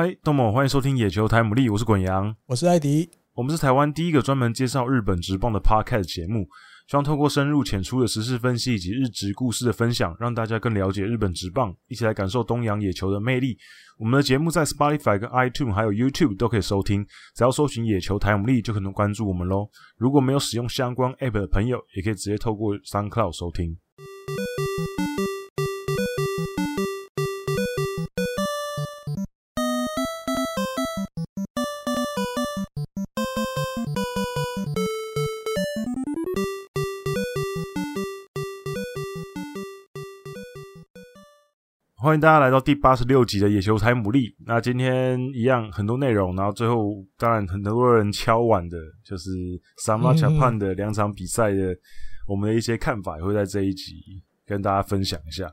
嗨，东某，欢迎收听野球台姆利，我是滚羊，我是艾迪，我们是台湾第一个专门介绍日本职棒的 Podcast 节目，希望透过深入浅出的时事分析以及日职故事的分享，让大家更了解日本职棒，一起来感受东洋野球的魅力。我们的节目在 Spotify、跟 iTunes 还有 YouTube 都可以收听，只要搜寻野球台姆利就可能关注我们喽。如果没有使用相关 App 的朋友，也可以直接透过 SoundCloud 收听。欢迎大家来到第八十六集的野球台姆利。那今天一样很多内容，然后最后当然很多人敲碗的，就是サマージャパン的两场比赛的我们的一些看法，也会在这一集跟大家分享一下。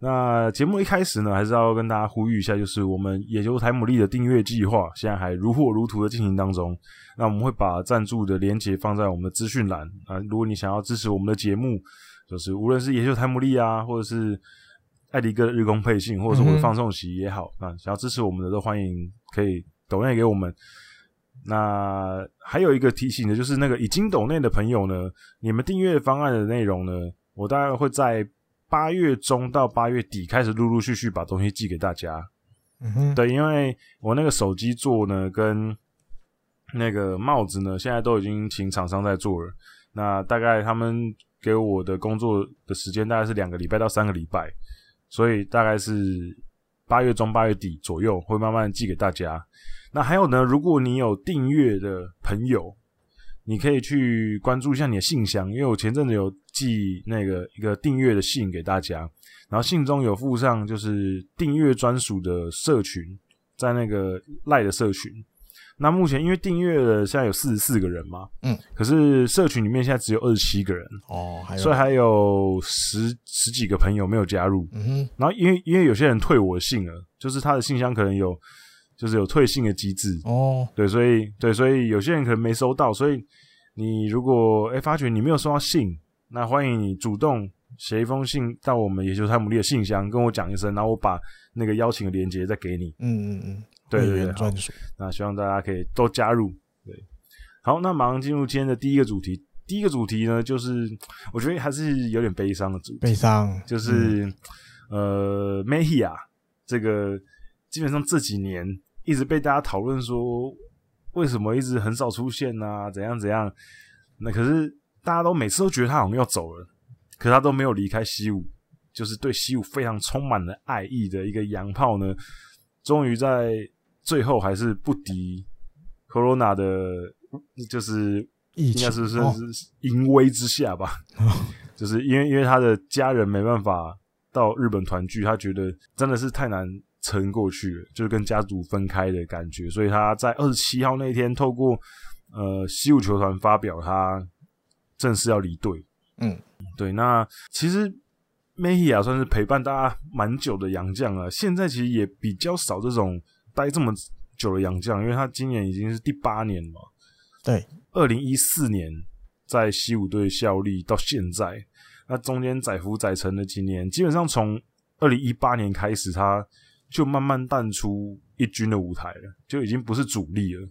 那节目一开始呢，还是要跟大家呼吁一下，就是我们野球台姆利的订阅计划现在还如火如荼的进行当中。那我们会把赞助的连结放在我们的资讯栏啊，如果你想要支持我们的节目，就是无论是野球台姆利啊，或者是 艾迪哥的日工配信，或者是我的放送席也好，啊，想要支持我们的都欢迎，可以抖内给我们。那还有一个提醒的，就是那个已经抖内的朋友呢，你们订阅方案的内容呢，我大概会在八月中到八月底开始陆陆续续把东西寄给大家。嗯哼，对，因为我那个手机座呢，跟那个帽子呢，现在都已经请厂商在做了。那大概他们给我的工作的时间大概是两个礼拜到三个礼拜。所以大概是八月中、八月底左右会慢慢寄给大家。那还有呢，如果你有订阅的朋友，你可以去关注一下你的信箱，因为我前阵子有寄那个一个订阅的信给大家，然后信中有附上就是订阅专属的社群，在那个赖的社群。那目前因为订阅了现在有四十四个人嘛，嗯，可是社群里面现在只有二十七个人哦，所以还有十十几个朋友没有加入，嗯哼，然后因为因为有些人退我的信了，就是他的信箱可能有就是有退信的机制哦，对，所以对，所以有些人可能没收到，所以你如果哎发觉你没有收到信，那欢迎你主动写一封信到我们野球泰姆利的信箱跟我讲一声，然后我把那个邀请的链接再给你，嗯嗯嗯。对对对，好，那希望大家可以都加入。对，好，那马上进入今天的第一个主题。第一个主题呢，就是我觉得还是有点悲伤的主题。悲伤，就是、嗯、呃 m e h i a 这个基本上这几年一直被大家讨论说，为什么一直很少出现啊？怎样怎样？那可是大家都每次都觉得他好像要走了，可他都没有离开西武，就是对西武非常充满了爱意的一个洋炮呢，终于在。最后还是不敌 Corona 的，就是应该是是是淫威之下吧，哦、就是因为因为他的家人没办法到日本团聚，他觉得真的是太难撑过去了，就是跟家族分开的感觉，所以他在二十七号那天透过呃西武球团发表他正式要离队。嗯，对，那其实 Mejia 算是陪伴大家蛮久的洋将了，现在其实也比较少这种。待这么久的洋将，因为他今年已经是第八年了。对，二零一四年在西武队效力到现在，那中间载浮载沉的几年，基本上从二零一八年开始，他就慢慢淡出一军的舞台了，就已经不是主力了。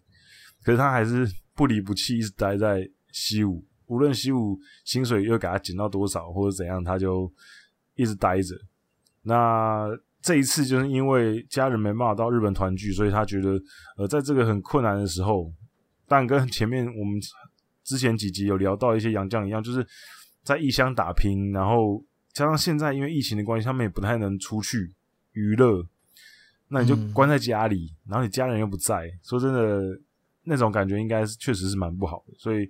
可是他还是不离不弃，一直待在西武，无论西武薪水又给他减到多少或者怎样，他就一直待着。那。这一次就是因为家人没办法到日本团聚，所以他觉得，呃，在这个很困难的时候，但跟前面我们之前几集有聊到一些洋将一样，就是在异乡打拼，然后加上现在因为疫情的关系，他们也不太能出去娱乐，那你就关在家里，嗯、然后你家人又不在，说真的，那种感觉应该是确实是蛮不好的，所以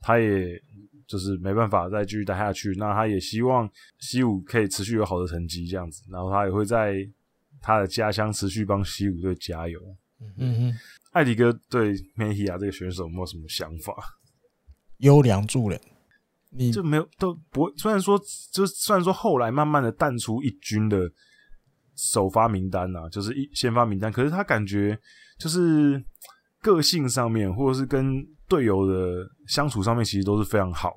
他也。就是没办法再继续待下去，那他也希望西武可以持续有好的成绩这样子，然后他也会在他的家乡持续帮西武队加油。嗯哼，艾迪哥对梅西亚这个选手有没有什么想法？优良助人，你就没有都不会。虽然说，就虽然说后来慢慢的淡出一军的首发名单啊，就是一先发名单，可是他感觉就是个性上面，或者是跟。队友的相处上面其实都是非常好，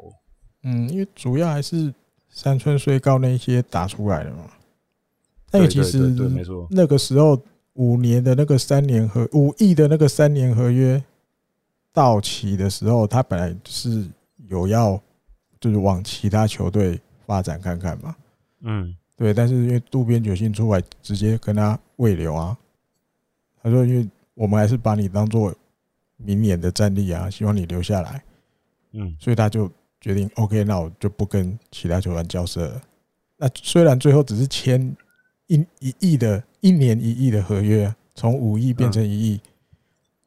嗯，因为主要还是山村穗高那些打出来的嘛。那个其实，对，没错，那个时候五年的那个三年合五亿的那个三年合约到期的时候，他本来是有要就是往其他球队发展看看嘛。嗯，对，但是因为渡边久信出来直接跟他未留啊，他说因为我们还是把你当做明年的战力啊，希望你留下来。嗯，所以他就决定 OK，那我就不跟其他球员交涉了。那虽然最后只是签一一亿的一年一亿的合约，从五亿变成一亿，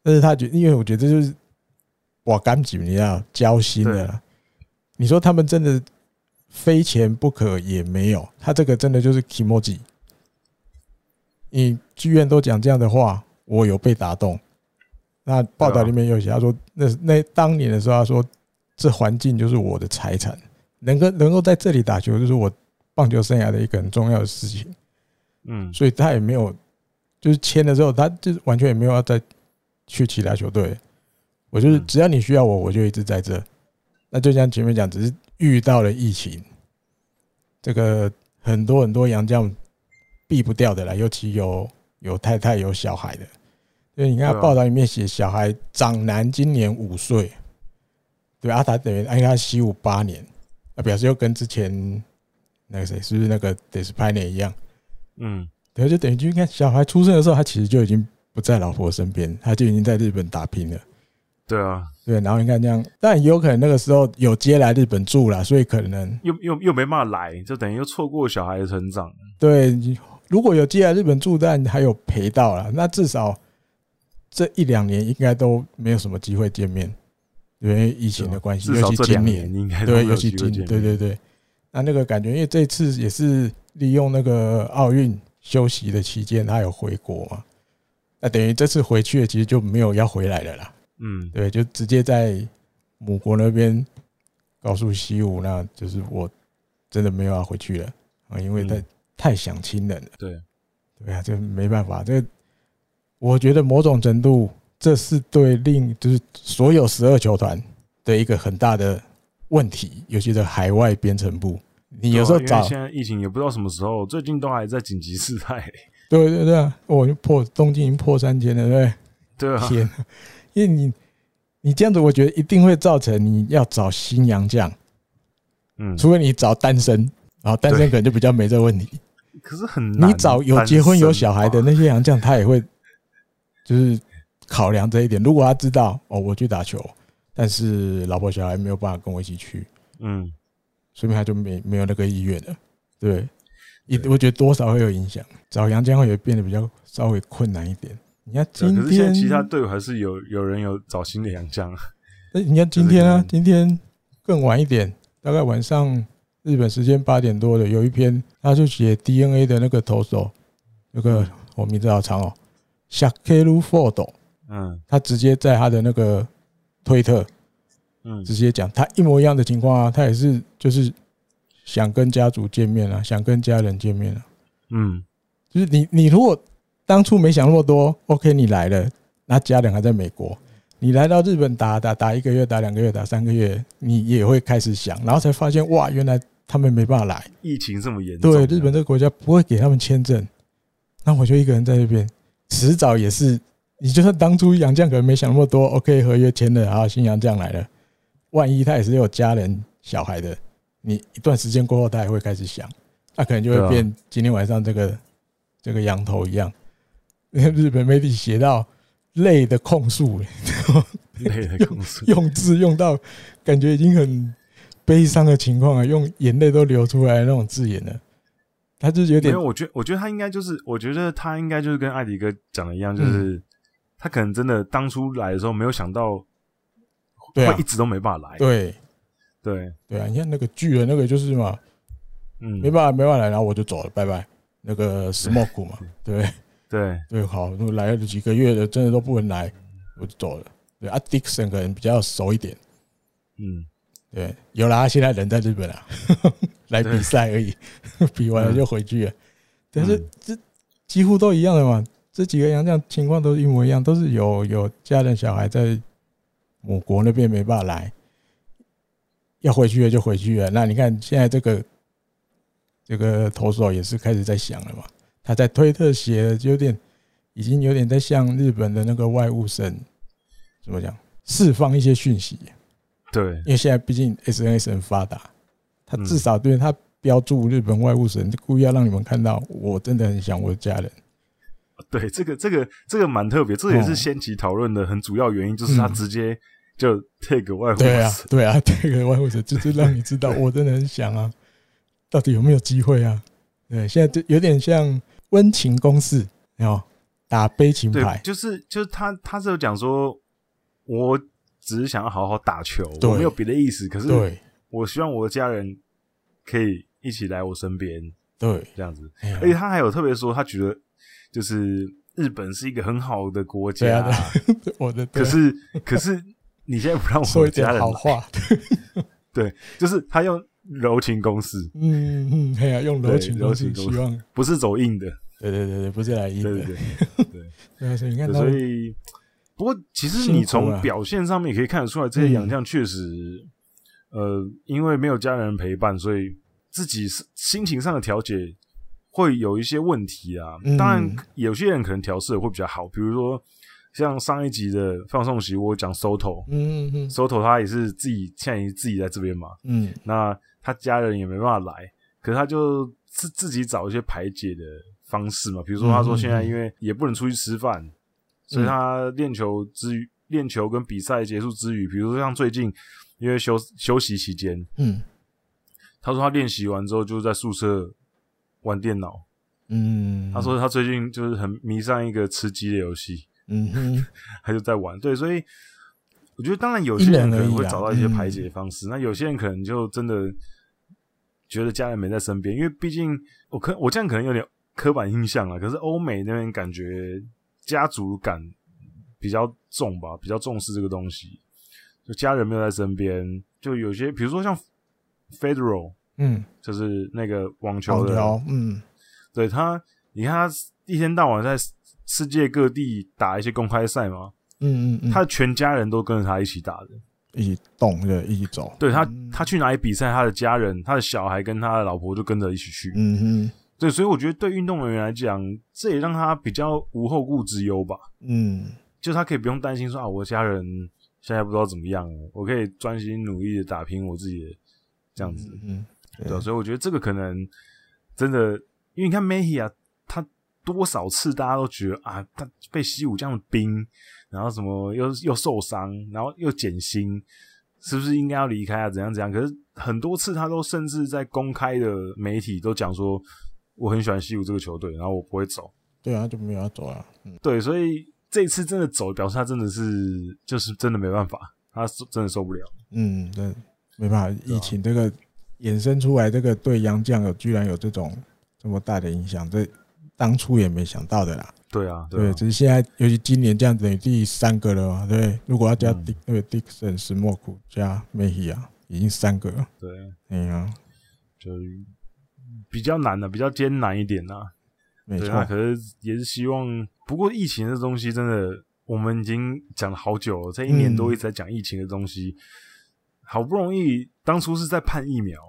但是他觉得，因为我觉得这就是我赶紧你要交心的。你说他们真的非钱不可也没有，他这个真的就是 kimoji。你剧院都讲这样的话，我有被打动。那报道里面有写，他说那那当年的时候，他说这环境就是我的财产，能够能够在这里打球，就是我。棒球生涯的一个很重要的事情，嗯，所以他也没有，就是签了之后，他就完全也没有要再去其他球队。我就是只要你需要我，我就一直在这。那就像前面讲，只是遇到了疫情，这个很多很多洋将避不掉的啦，尤其有有太太有小孩的。所以你看报道里面写，小孩长男今年五岁，对啊，他等于按他习武八年，啊，表示又跟之前。那个谁是不是那个 Despaigne 一样？嗯，对，就等于就看小孩出生的时候，他其实就已经不在老婆身边，他就已经在日本打拼了。对啊，对，然后你看这样，但也有可能那个时候有接来日本住了，所以可能又又又没办法来，就等于又错过小孩的成长。对，如果有接来日本住，但还有陪到了，那至少这一两年应该都没有什么机会见面，因为疫情的关系，尤其今年应该对，尤其今年对对对。那那个感觉，因为这次也是利用那个奥运休息的期间，他有回国嘛？那等于这次回去，其实就没有要回来了啦。嗯，对，就直接在母国那边告诉西武，那就是我真的没有要回去了啊，因为他太想亲人了。对，对啊，这没办法。这我觉得某种程度，这是对另就是所有十二球团的一个很大的。问题，尤其是海外编程部，你有时候找现在疫情也不知道什么时候，最近都还在紧急事态。对对对啊，我就破东京已经破三千了，对不对？对啊，天，因为你你这样子，我觉得一定会造成你要找新洋将，嗯，除非你找单身，然后单身可能就比较没这个问题。可是很难，你找有结婚有小孩的那些洋将，他也会就是考量这一点。如果他知道哦，我去打球。但是老婆小孩没有办法跟我一起去，嗯，说明他就没没有那个意愿了，对，一我觉得多少会有影响，找洋将会变得比较稍微困难一点。你看今天，可是现在其他队伍还是有有人有找新的洋将。那你看今天啊，今天更晚一点，大概晚上日本时间八点多的，有一篇他就写 DNA 的那个投手，那个我名字好长哦，Shaquille Ford，嗯，他直接在他的那个。推特，嗯，直接讲他一模一样的情况啊，他也是就是想跟家族见面啊，想跟家人见面啊，嗯，就是你你如果当初没想那么多，OK，你来了，那家人还在美国，你来到日本打打打一个月，打两个月，打三个月，你也会开始想，然后才发现哇，原来他们没办法来，疫情这么严重，对，日本这个国家不会给他们签证，那我就一个人在这边，迟早也是。你就算当初杨绛可能没想那么多，OK，合约签了，然后新杨绛来了，万一他也是有家人小孩的，你一段时间过后，他也会开始想，他可能就会变今天晚上这个这个羊头一样。日本媒体写到泪的控诉，泪的控诉，用字用到感觉已经很悲伤的情况啊，用眼泪都流出来那种字眼了。他就是有点，因为，我觉得，我觉得他应该就是，我觉得他应该就是跟艾迪哥讲的一样，就是。他可能真的当初来的时候没有想到，会一直都没办法来。对，对，对啊！你看那个巨人，那个就是嘛，嗯，没办法，没办法来，然后我就走了，拜拜。那个 Smoke 嘛，对，对，对，好，那来了几个月的，真的都不能来，我就走了。对啊，Dixon 可能比较熟一点，嗯，对，有啦，现在人在日本啊，来比赛而已，比完了就回去了。但是这几乎都一样的嘛。这几个洋将情况都是一模一样，都是有有家人小孩在母国那边没办法来，要回去了就回去了。那你看现在这个这个投手也是开始在想了嘛？他在推特写的就有点已经有点在向日本的那个外务省怎么讲释放一些讯息。对，因为现在毕竟 SNS 很发达，他至少对他标注日本外务省，故意要让你们看到，我真的很想我的家人。对，这个这个这个蛮特别，这也是掀起讨论的很主要原因，就是他直接就 take 外务省。对啊，对啊，take 外务省就是让你知道，我真的很想啊，到底有没有机会啊？对，现在就有点像温情攻势，有打悲情牌，就是就是他他是有讲说，我。只是想要好好打球，我没有别的意思。可是，我希望我的家人可以一起来我身边，对，这样子。而且他还有特别说，他觉得就是日本是一个很好的国家。我的，可是可是你现在不让我的家人说一点好话，对，就是他用柔情攻势，嗯嗯，对啊，用柔情攻势，希望不是走硬的，对对对对，不是来硬的，对对对，所以你看，所以。不过，其实你从表现上面也可以看得出来，这些洋将确实，呃，因为没有家人陪伴，所以自己心情上的调节会有一些问题啊。当然，有些人可能调试的会比较好，比如说像上一集的放送席，我讲 Soto，嗯嗯，Soto 他也是自己现在也自己在这边嘛，嗯，那他家人也没办法来，可是他就自自己找一些排解的方式嘛，比如说他说现在因为也不能出去吃饭。所以他练球之余，练球跟比赛结束之余，比如说像最近因为休休息期间，嗯，他说他练习完之后就在宿舍玩电脑，嗯，他说他最近就是很迷上一个吃鸡的游戏，嗯，他就在玩。对，所以我觉得当然有些人可能会找到一些排解的方式，那有些人可能就真的觉得家人没在身边，因为毕竟我可我这样可能有点刻板印象了，可是欧美那边感觉。家族感比较重吧，比较重视这个东西。就家人没有在身边，就有些，比如说像 Federal，嗯，就是那个网球的，嗯，对他，你看他一天到晚在世界各地打一些公开赛嘛，嗯嗯嗯，他的全家人都跟着他一起打的，一起动的，一起走。对他，他去哪里比赛，他的家人、他的小孩跟他的老婆就跟着一起去。嗯哼。对，所以我觉得对运动员来讲，这也让他比较无后顾之忧吧。嗯，就他可以不用担心说啊，我的家人现在不知道怎么样，我可以专心努力的打拼我自己的这样子。嗯，对，对，所以我觉得这个可能真的，因为你看梅西啊，他多少次大家都觉得啊，他被西武这样的兵，然后什么又又受伤，然后又减薪，是不是应该要离开啊？怎样怎样？可是很多次他都甚至在公开的媒体都讲说。我很喜欢西武这个球队，然后我不会走。对啊，就没有要走啊。嗯，对，所以这一次真的走，表示他真的是就是真的没办法，他真的受不了。嗯，对，没办法，疫情这个衍生出来，这个对杨绛有居然有这种这么大的影响，这当初也没想到的啦。对啊，对，啊对，只是现在，尤其今年这样子，等于第三个了嘛。对，如果要加迪，那个迪克森、史莫库加梅西啊，已经三个了。对，哎呀，就。比较难的，比较艰难一点呐。没错，可是也是希望。不过疫情这东西真的，我们已经讲了好久了，这一年多一直在讲疫情的东西。好不容易当初是在盼疫苗，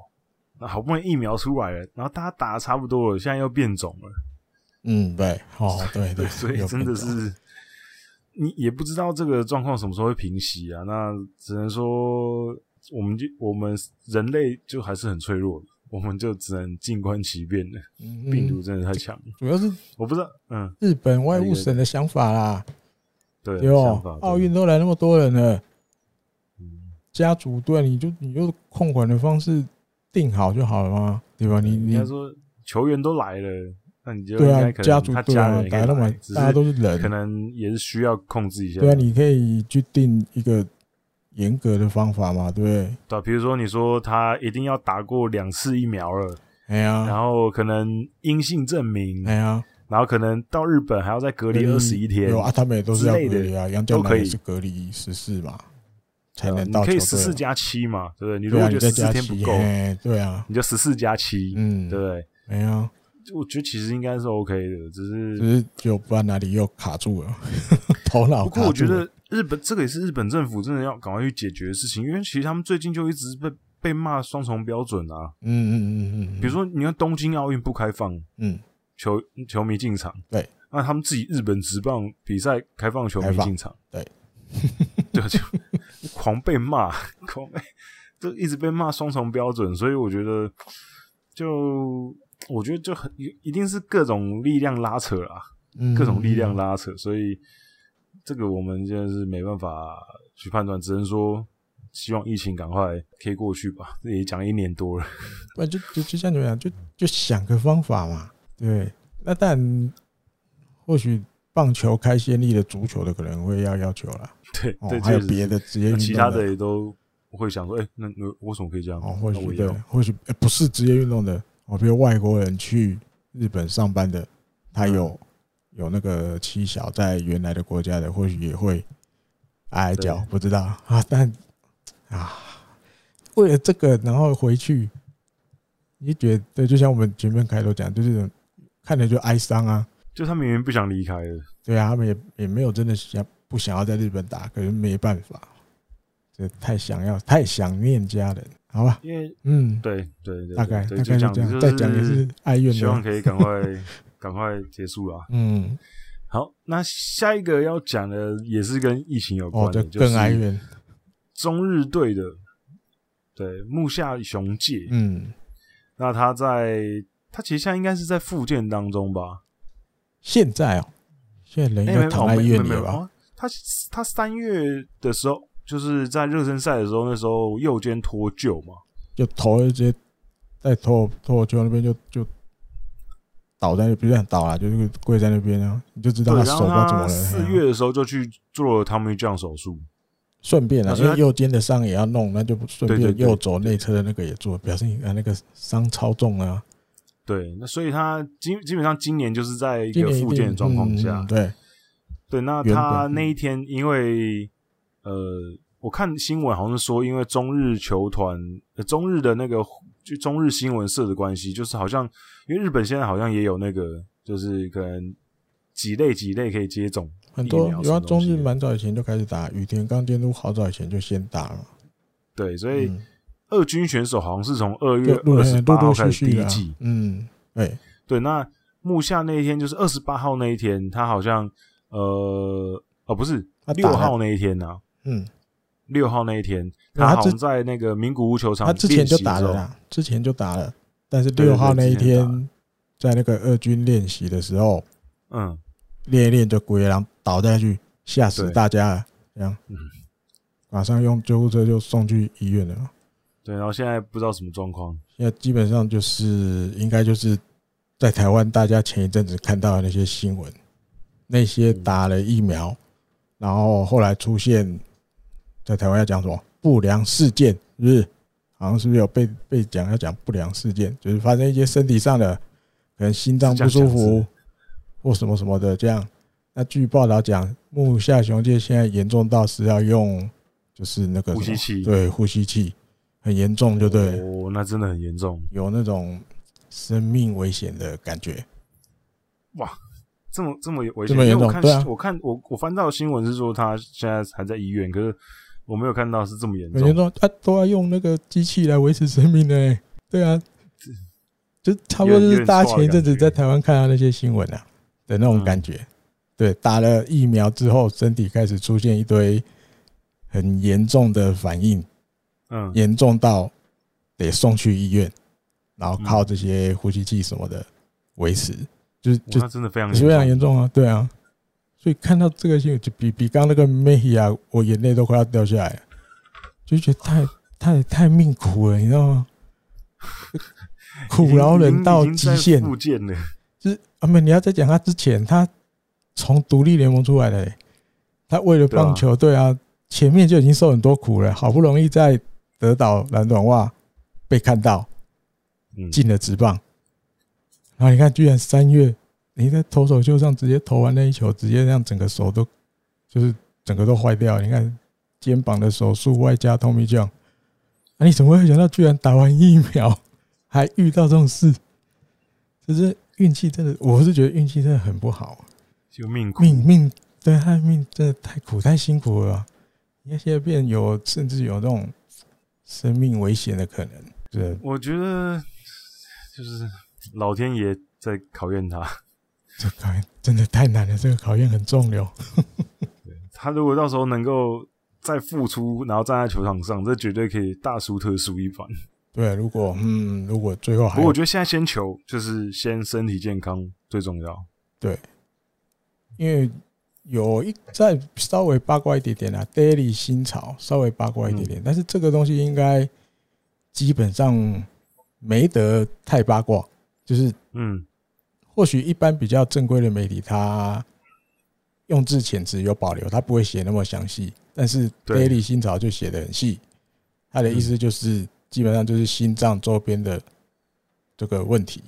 那好不容易疫苗出来了，然后大家打的差不多了，现在又变种了。嗯，对，哦，对 对，所以真的是你也不知道这个状况什么时候会平息啊。那只能说，我们就我们人类就还是很脆弱的。我们就只能静观其变了。病毒真的太强了。主要是我不知道，嗯，日本外务省的想法啦。对，哦，奥运都来那么多人了，家族队你就你就控管的方式定好就好了吗？对吧？你你说球员都来了，那你就对啊，家族队啊，打那么大家都是人，可能也是需要控制一下。对啊，你可以去定一个。严格的方法嘛，对不对？对，比如说你说他一定要打过两次疫苗了，哎呀，然后可能阴性证明，哎呀，然后可能到日本还要再隔离二十一天，有啊，他们也都是要隔离啊，洋将也是隔离十四嘛，才能到。你可以十四加七嘛，对不对？你如果觉得十四天不够，对啊，你就十四加七，嗯，对不对？哎呀，我觉得其实应该是 OK 的，只是只是就不知道哪里又卡住了，头脑。不过我觉得。日本这个也是日本政府真的要赶快去解决的事情，因为其实他们最近就一直被被骂双重标准啊。嗯嗯嗯嗯。比如说，你看东京奥运不开放，嗯，球球迷进场，对，那他们自己日本职棒比赛开放球迷进场，对，对，就狂被骂，狂被就一直被骂双重标准，所以我觉得就我觉得就很一定是各种力量拉扯啊，嗯、各种力量拉扯，所以这个我们现在是没办法去判断，只能说希望疫情赶快可以过去吧。这也讲了一年多了，不就就就像你们讲，就就想个方法嘛，对，那但。或许棒球开先例的足球的可能会要要求了，对，对，还有别的职业运动，其他的也都会想说，哎，那那为什么可以这样？哦，或许对，或许不是职业运动的，哦，比如外国人去日本上班的，他有有那个妻小在原来的国家的，或许也会哀叫，不知道。啊，但啊，为了这个然后回去，你觉得就像我们前面开头讲，就是看着就哀伤啊。就他明明不想离开的，对啊，他们也也没有真的想不想要在日本打，可是没办法，这太想要，太想念家人，好吧？因为嗯，对对对，大概大概就这样，再讲也是哀怨的，希望可以赶快赶快结束了。嗯，好，那下一个要讲的也是跟疫情有关的，就更哀怨。中日队的对木下雄介，嗯，那他在他其实现在应该是在复健当中吧。现在哦，现在人应该躺在医院里吧？他他三月的时候，就是在热身赛的时候，那时候右肩脱臼嘛，就头直接在脱脱臼那边就就倒在那边，不是倒了，就是跪在那边啊，你就知道他手不知道怎么了。四月的时候就去做了 Tommy John 手术，顺便啊，因为右肩的伤也要弄，那就顺便右肘内侧的那个也做，表示你啊那个伤超重啊。对，那所以他基基本上今年就是在一个复健的状况下，嗯、对对。那他那一天，因为呃，我看新闻好像是说，因为中日球团、呃、中日的那个就中日新闻社的关系，就是好像因为日本现在好像也有那个，就是可能几类几类可以接种很多，有啊，中日蛮早以前就开始打，羽田刚监督好早以前就先打了，对，所以。嗯二军选手好像是从二月二十八号开始第一季，嗯，对对。那木下那一天就是二十八号那一天，他好像呃哦不是六号那一天呐，嗯，六号那一天他好像在那个名古屋球场，他之前就打了啦，之前就打了，但是六号那一天在那个二军练习的时候，嗯，练一练就鬼狼倒下去，吓死大家了，这样，嗯，马上用救护车就送去医院了。对，然后现在不知道什么状况。现在基本上就是应该就是在台湾，大家前一阵子看到的那些新闻，那些打了疫苗，然后后来出现在台湾要讲什么不良事件，是不是？好像是不是有被被讲要讲不良事件，就是发生一些身体上的可能心脏不舒服或什么什么的这样。那据报道讲，木下雄介现在严重到是要用就是那个呼吸器，对，呼吸器。很严重，就对哦，那真的很严重，有那种生命危险的感觉。哇，这么这么危险，这么严重？我看对啊，我看我我翻到新闻是说他现在还在医院，可是我没有看到是这么严重。很严重，他都要用那个机器来维持生命的。对啊，就差不多就是大家前一阵子在台湾看到那些新闻啊的那种感觉。对，打了疫苗之后，身体开始出现一堆很严重的反应。嗯，严重到得送去医院，然后靠这些呼吸器什么的维持，就是就真的非常非常严重啊，对啊，所以看到这个新闻，就比比刚那个梅西啊，我眼泪都快要掉下来，就觉得太太太命苦了，你知道吗？苦劳人到极限，就是阿妹你要在讲他之前，他从独立联盟出来的，他为了棒球队啊，前面就已经受很多苦了，好不容易在。德岛蓝短袜被看到进了职棒，然后你看，居然三月你在投手秀上直接投完那一球，直接让整个手都就是整个都坏掉。你看肩膀的手术外加 Tommy John，那你怎么会想到居然打完疫苗还遇到这种事？就是运气真的，我是觉得运气真的很不好，就命苦命命对他的命真的太苦太辛苦了。你看现在变有甚至有那种。生命危险的可能，对，我觉得就是老天爷在考验他。这考验真的太难了，这个考验很重哟。他如果到时候能够再复出，然后站在球场上，这绝对可以大输特输一番。对，如果嗯，如果最后还，不过我觉得现在先求就是先身体健康最重要。对，因为有一再稍微八卦一点点啊，Daily 新潮稍微八卦一点点，嗯、但是这个东西应该基本上没得太八卦，就是嗯，或许一般比较正规的媒体，他用字遣词有保留，他不会写那么详细，但是 Daily 新潮就写的很细，他的意思就是。基本上就是心脏周边的这个问题，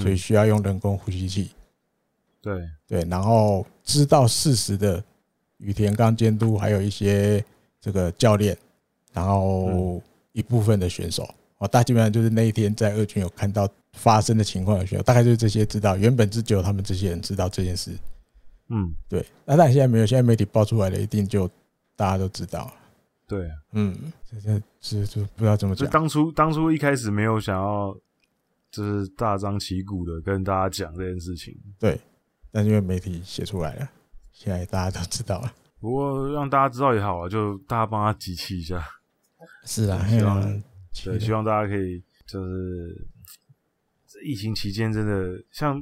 所以需要用人工呼吸器。对。对，然后知道事实的羽田刚监督，还有一些这个教练，然后一部分的选手，哦，大基本上就是那一天在二军有看到发生的情况有需要，大概就是这些知道。原本是只有他们这些人知道这件事。嗯，对。那但现在没有，现在媒体爆出来了，一定就大家都知道。对，嗯，这这这就不知道怎么讲。就当初当初一开始没有想要，就是大张旗鼓的跟大家讲这件事情。对，但因为媒体写出来了，现在大家都知道了。不过让大家知道也好啊，就大家帮他集气一下。是啊，希望对，希望大家可以就是疫情期间真的像，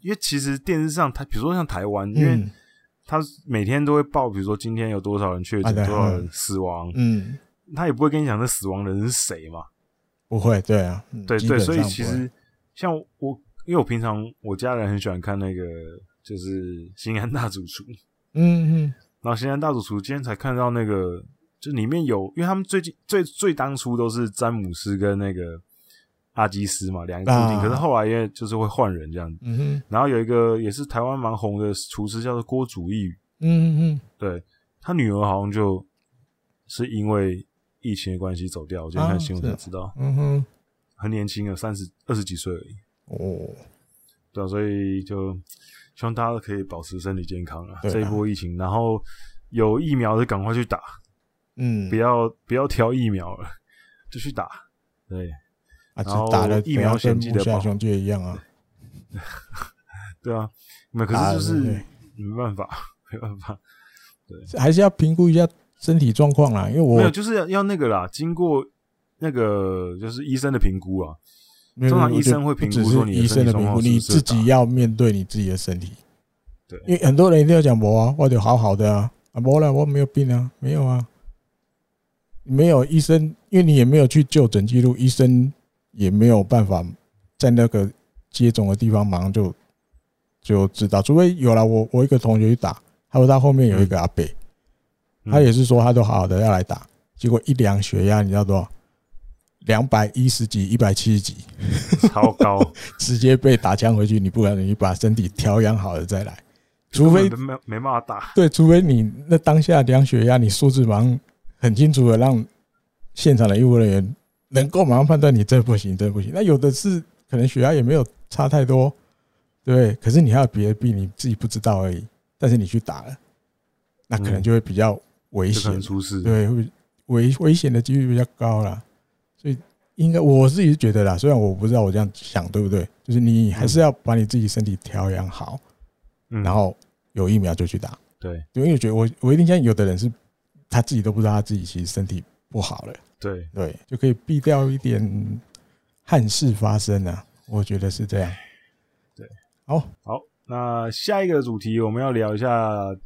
因为其实电视上台，比如说像台湾，因为。他每天都会报，比如说今天有多少人确诊，多少人死亡。嗯，他也不会跟你讲这死亡人是谁嘛？不会，对啊，对对，所以其实像我，因为我平常我家人很喜欢看那个，就是《新安大主厨》。嗯嗯，然后《新安大主厨》今天才看到那个，就里面有，因为他们最近最最当初都是詹姆斯跟那个。阿基斯嘛，两个固定，可是后来因为就是会换人这样子。然后有一个也是台湾蛮红的厨师，叫做郭祖义。嗯嗯。对，他女儿好像就是因为疫情的关系走掉，我今天看新闻才知道。嗯哼。很年轻啊，三十二十几岁而已。哦。对啊，所以就希望大家都可以保持身体健康啊。这一波疫情，然后有疫苗就赶快去打。嗯。不要不要挑疫苗了，就去打。对。啊，只打了疫苗，跟木下兄弟一样啊。对啊，那可是就是没办法，没办法。对，还是要评估一下身体状况啦。因为我没有，就是要要那个啦，经过那个就是医生的评估啊。通常医生会评估说你医生的评估，你自己要面对你自己的身体。对，因为很多人一定要讲我啊，我就好好的啊，啊，我了，我没有病啊，没有啊，没有医生，因为你也没有去就诊记录，医生。也没有办法在那个接种的地方马上就就知道，除非有了我我一个同学去打，还有他后面有一个阿伯，他也是说他都好好的要来打，结果一量血压，你知道多少？两百一十几，一百七十几，超高，直接被打枪回去。你不可能你把身体调养好了再来，除非没没办法打。对，除非你那当下量血压，你数字马上很清楚的让现场的医务人员。能够马上判断你这不行，这不行。那有的是可能血压也没有差太多，对。可是你还有别的病，你自己不知道而已。但是你去打了，那可能就会比较危险，出事。对，会危危险的几率比较高啦。所以应该我自己是觉得啦，虽然我不知道我这样想对不对，就是你还是要把你自己身体调养好，然后有疫苗就去打。对，因为我觉得我我一定相信有的人是他自己都不知道他自己其实身体不好了。对对，就可以避掉一点憾事发生啊，我觉得是这样。对，好，好，那下一个主题我们要聊一下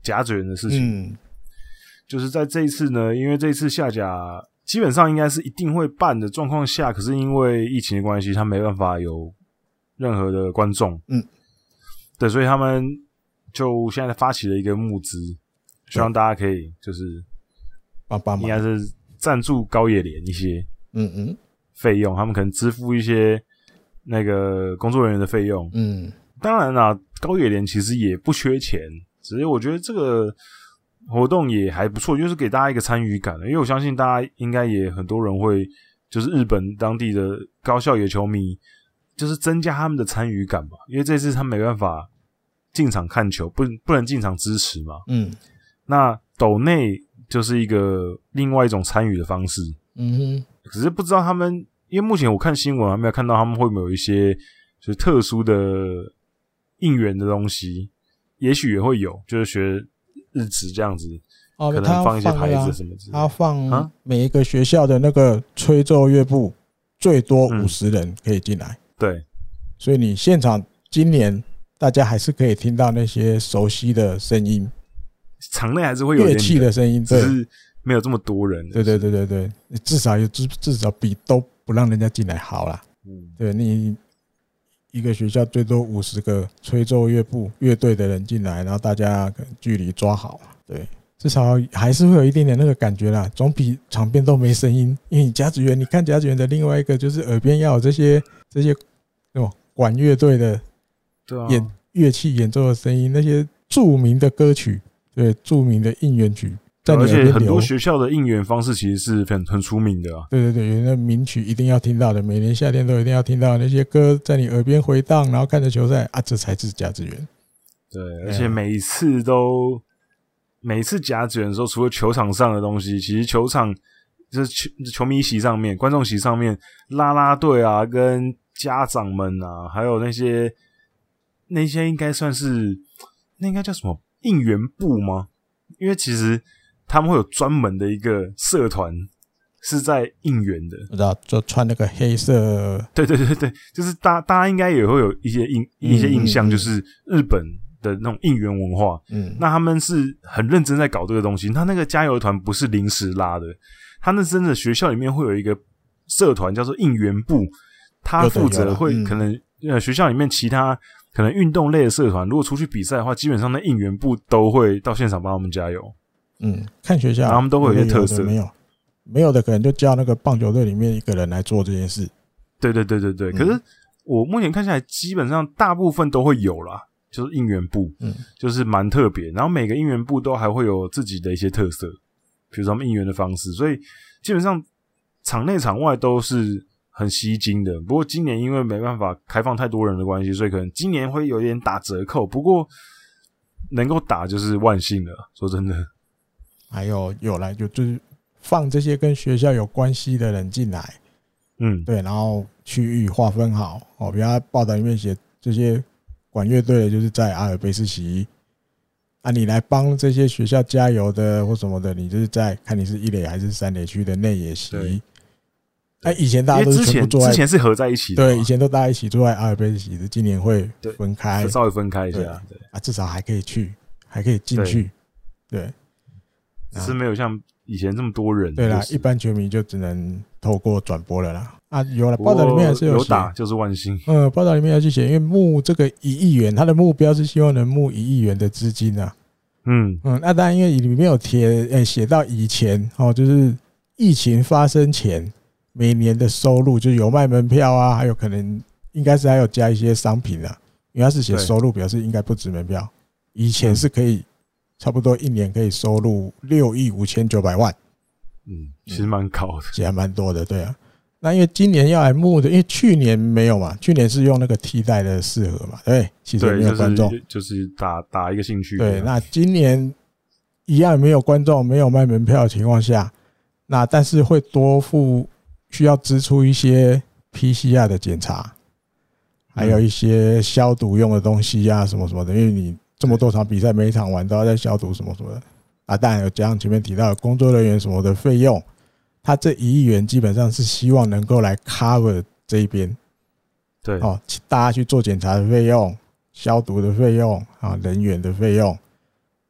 甲子园的事情。嗯，就是在这一次呢，因为这一次下甲基本上应该是一定会办的状况下，可是因为疫情的关系，他没办法有任何的观众。嗯，对，所以他们就现在发起了一个募资，希望大家可以就是帮帮忙，应该是。赞助高野连一些，嗯嗯，费用，他们可能支付一些那个工作人员的费用，嗯，当然啦，高野连其实也不缺钱，只是我觉得这个活动也还不错，就是给大家一个参与感，因为我相信大家应该也很多人会，就是日本当地的高校野球迷，就是增加他们的参与感吧，因为这次他没办法进场看球，不不能进场支持嘛，嗯，那斗内。就是一个另外一种参与的方式，嗯哼。只是不知道他们，因为目前我看新闻还没有看到他们会不会有一些就是特殊的应援的东西，也许也会有，就是学日职这样子，哦，可能放一些牌子什么之类的。他放每一个学校的那个吹奏乐部最多五十人可以进来，嗯，对，所以你现场今年大家还是可以听到那些熟悉的声音，场内还是会有乐器的声音，对，只是没有这么多人。对对对对对，至少有至至少比都不让人家进来好啦。嗯，对你。一个学校最多五十个吹奏乐部乐队的人进来，然后大家距离抓好，对，至少还是会有一点点那个感觉啦，总比场边都没声音。因为你甲子园，你看甲子园的另外一个就是耳边要有这些这些哦管乐队的演乐器演奏的声音，那些著名的歌曲，对，著名的应援曲。而且很多学校的应援方式其实是很很出名的啊。对对对，有那名曲一定要听到的，每年夏天都一定要听到那些歌，在你耳边回荡，然后看着球赛啊，这才是甲子园。对，而且每一次都，每一次甲子园的时候，除了球场上的东西，其实球场就是球球迷席上面、观众席上面，啦啦队啊，跟家长们啊，还有那些那些应该算是那应该叫什么应援部吗？因为其实。他们会有专门的一个社团是在应援的，我知道，就穿那个黑色。对对对对，就是大大家应该也会有一些印一些印象，就是日本的那种应援文化。嗯，那他们是很认真在搞这个东西。他那个加油团不是临时拉的，他那真的学校里面会有一个社团叫做应援部，他负责会可能呃学校里面其他可能运动类的社团，如果出去比赛的话，基本上那应援部都会到现场帮他们加油。嗯，看学校，他们都会有一些特色。没有，没有的可能就叫那个棒球队里面一个人来做这件事。对对对对对。可是我目前看下来，基本上大部分都会有啦，就是应援部，嗯，就是蛮特别。然后每个应援部都还会有自己的一些特色，比如说他们应援的方式。所以基本上场内场外都是很吸睛的。不过今年因为没办法开放太多人的关系，所以可能今年会有点打折扣。不过能够打就是万幸了，说真的。还有有来就就是放这些跟学校有关系的人进来，嗯，对，然后区域划分好哦，比如报道里面写这些管乐队的就是在阿尔卑斯席，啊，你来帮这些学校加油的或什么的，你就是在看你是一垒还是三垒区的内野席。哎，以前大家都是全部坐在，之前是合在一起的，对，以前都大家一起坐在阿尔卑斯席的，今年会分开，稍微分开一下，对啊，至少还可以去，还可以进去，对。只是没有像以前这么多人，对啦，一般球迷就只能透过转播了啦。啊，有了报道里面还是有打，就是万幸。嗯，报道里面要去写，因为募这个一亿元，他的目标是希望能募一亿元的资金啊。嗯嗯，那当然，因为里面有贴，诶，写到以前哦，就是疫情发生前每年的收入，就有卖门票啊，还有可能应该是还有加一些商品啊。因为他是写收入，表示应该不止门票，以前是可以。差不多一年可以收入六亿五千九百万，嗯，其实蛮高的，其实还蛮多的，对啊。那因为今年要来募的，因为去年没有嘛，去年是用那个替代的四盒嘛，对，其实没有观众，就是打打一个兴趣。对，那今年一样没有观众，没有卖门票的情况下，那但是会多付需要支出一些 PCR 的检查，还有一些消毒用的东西呀，什么什么的，因为你。这么多场比赛，每一场完都要在消毒什么什么的啊！当然有加上前面提到的工作人员什么的费用，他这一亿元基本上是希望能够来 cover 这一边，对哦，大家去做检查的费用、消毒的费用啊、人员的费用，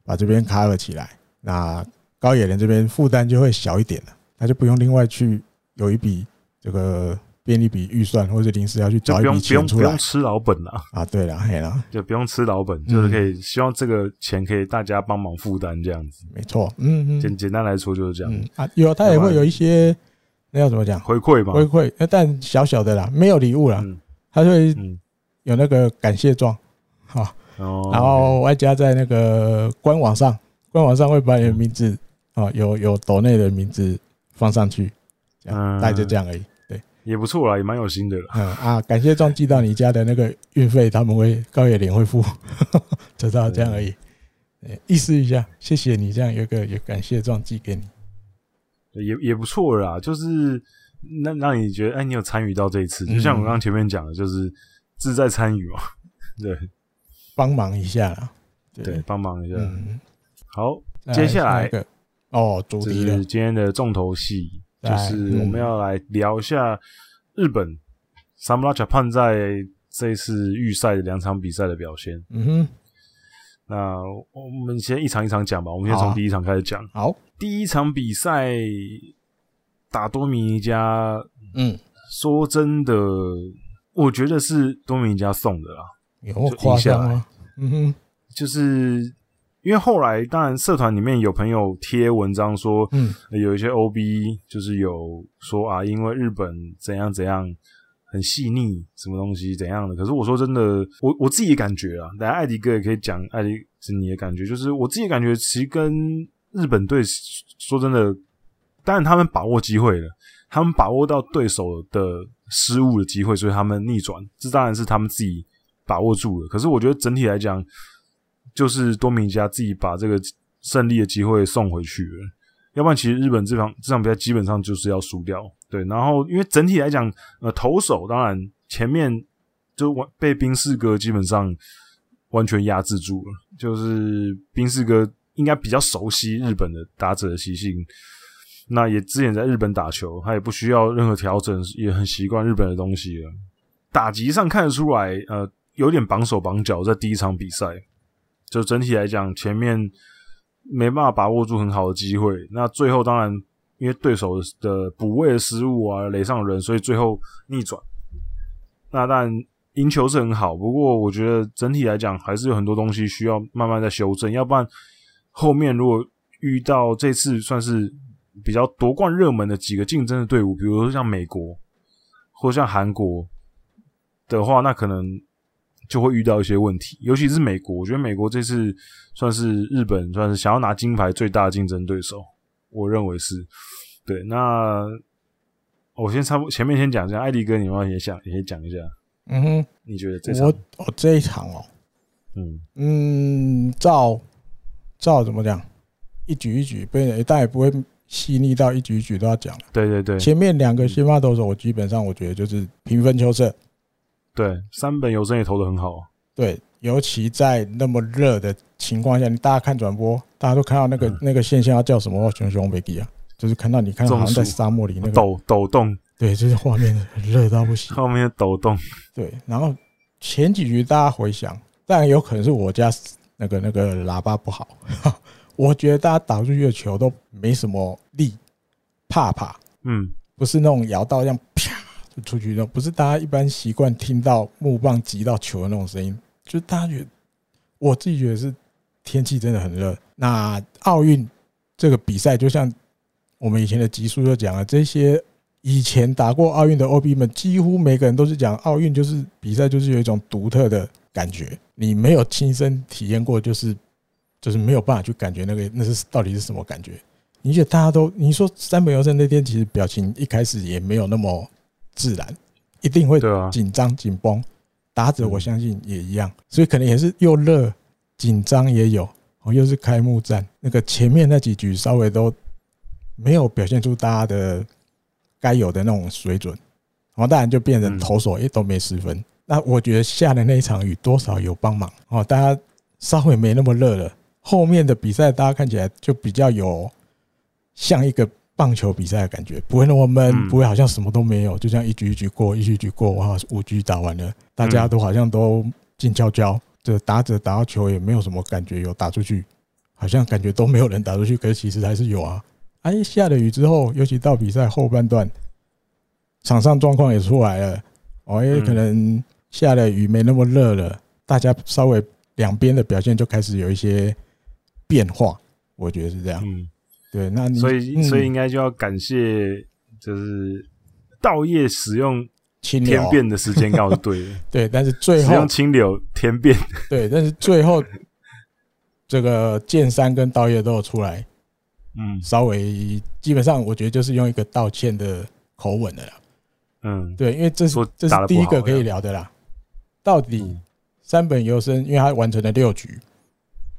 把这边 cover 起来，那高野人这边负担就会小一点了，他就不用另外去有一笔这个。编一笔预算，或者临时要去找一笔钱出来，不用吃老本了啊！对了，嘿了，就不用吃老本，就是可以希望这个钱可以大家帮忙负担这样子。没错，嗯嗯，简简单来说就是这样啊。有他也会有一些，那要怎么讲？回馈吧，回馈，但小小的啦，没有礼物啦，他会有那个感谢状，好，然后外加在那个官网上，官网上会把你的名字啊，有有斗内的名字放上去，这样，大概就这样而已。对也不错啦，也蛮有心的了。嗯啊，感谢状寄到你家的那个运费，他们会高野连会付，就知道这样而已。意思一下，谢谢你这样有个有感谢状寄给你，也也不错啦。就是那让你觉得，哎，你有参与到这一次，就像我刚刚前面讲的，就是志在参与嘛。对，帮忙一下啦。对，帮忙一下。嗯，好，接下来哦，主题是今天的重头戏，就是我们要来聊一下日本侍 Japan 在这一次预赛的两场比赛的表现。嗯哼，那我们先一场一场讲吧。我们先从第一场开始讲。好，第一场比赛打多米尼加，嗯，说真的，我觉得是多米尼加送的啦。有夸张吗？嗯哼。就是因为后来，当然社团里面有朋友贴文章说，嗯，有一些 OB 就是有说啊，因为日本怎样怎样很细腻，什么东西怎样的。可是我说真的，我我自己的感觉啊，大家艾迪哥也可以讲，艾迪是你的感觉，就是我自己感觉，其实跟日本队说真的，当然他们把握机会了，他们把握到对手的失误的机会，所以他们逆转，这当然是他们自己把握住了。可是我觉得整体来讲，就是多米加自己把这个胜利的机会送回去了，要不然其实日本这场这场比赛基本上就是要输掉。对，然后因为整体来讲，呃，投手当然前面就完被冰四哥基本上完全压制住了，就是冰四哥应该比较熟悉日本的打者的习性，那也之前在日本打球，他也不需要任何调整，也很习惯日本的东西了。打击上看得出来，呃，有点绑手绑脚，在第一场比赛。就整体来讲，前面没办法把握住很好的机会。那最后当然因为对手的补位失误啊，垒上人，所以最后逆转。那但赢球是很好，不过我觉得整体来讲还是有很多东西需要慢慢再修正。要不然后面如果遇到这次算是比较夺冠热门的几个竞争的队伍，比如说像美国或像韩国的话，那可能。就会遇到一些问题，尤其是美国。我觉得美国这次算是日本算是想要拿金牌最大的竞争对手，我认为是。对，那我先差不多前面先讲一下，艾迪哥，你们也想也先讲一下。嗯哼，你觉得这场？我哦这一场哦，嗯嗯，照照怎么讲？一局一局，被，但也不会细腻到一局一局都要讲。对对对，前面两个先发投手，我基本上我觉得就是平分秋色。对，三本由伸也投的很好。对，尤其在那么热的情况下，你大家看转播，大家都看到那个、嗯、那个现象，要叫什么？熊熊维基啊，就是看到你看到好像在沙漠里那个抖抖动。对，就是画面很热到不行。画面抖动。对，然后前几局大家回想，当然有可能是我家那个那个喇叭不好，我觉得大家打出去的球都没什么力，怕怕。嗯，不是那种摇到这样出去的不是大家一般习惯听到木棒击到球的那种声音，就大家觉得，我自己觉得是天气真的很热。那奥运这个比赛，就像我们以前的集数就讲了，这些以前打过奥运的 OB 们，几乎每个人都是讲奥运就是比赛，就是有一种独特的感觉。你没有亲身体验过，就是就是没有办法去感觉那个那是到底是什么感觉。你觉得大家都你说山本优胜那天其实表情一开始也没有那么。自然一定会紧张紧绷，打者我相信也一样，所以可能也是又热紧张也有，哦，又是开幕战，那个前面那几局稍微都没有表现出大家的该有的那种水准，然后当然就变成投手也都没失分。那我觉得下的那一场雨多少有帮忙哦，大家稍微没那么热了，后面的比赛大家看起来就比较有像一个。棒球比赛的感觉不会那么闷，不会好像什么都没有，就这样一局一局过，一局一局过，哇，五局打完了，大家都好像都静悄悄，这打着打到球也没有什么感觉有打出去，好像感觉都没有人打出去，可是其实还是有啊。哎，下了雨之后，尤其到比赛后半段，场上状况也出来了，哦，也可能下了雨没那么热了，大家稍微两边的表现就开始有一些变化，我觉得是这样。对，那你所以所以应该就要感谢，就是稻叶使用天变的时间刚好是对的。对，但是最后使用清流天变。对，但是最后这个剑山跟稻叶都有出来，嗯，稍微基本上我觉得就是用一个道歉的口吻的啦。嗯，对，因为这是这是第一个可以聊的啦。到底三本由伸，因为他完成了六局，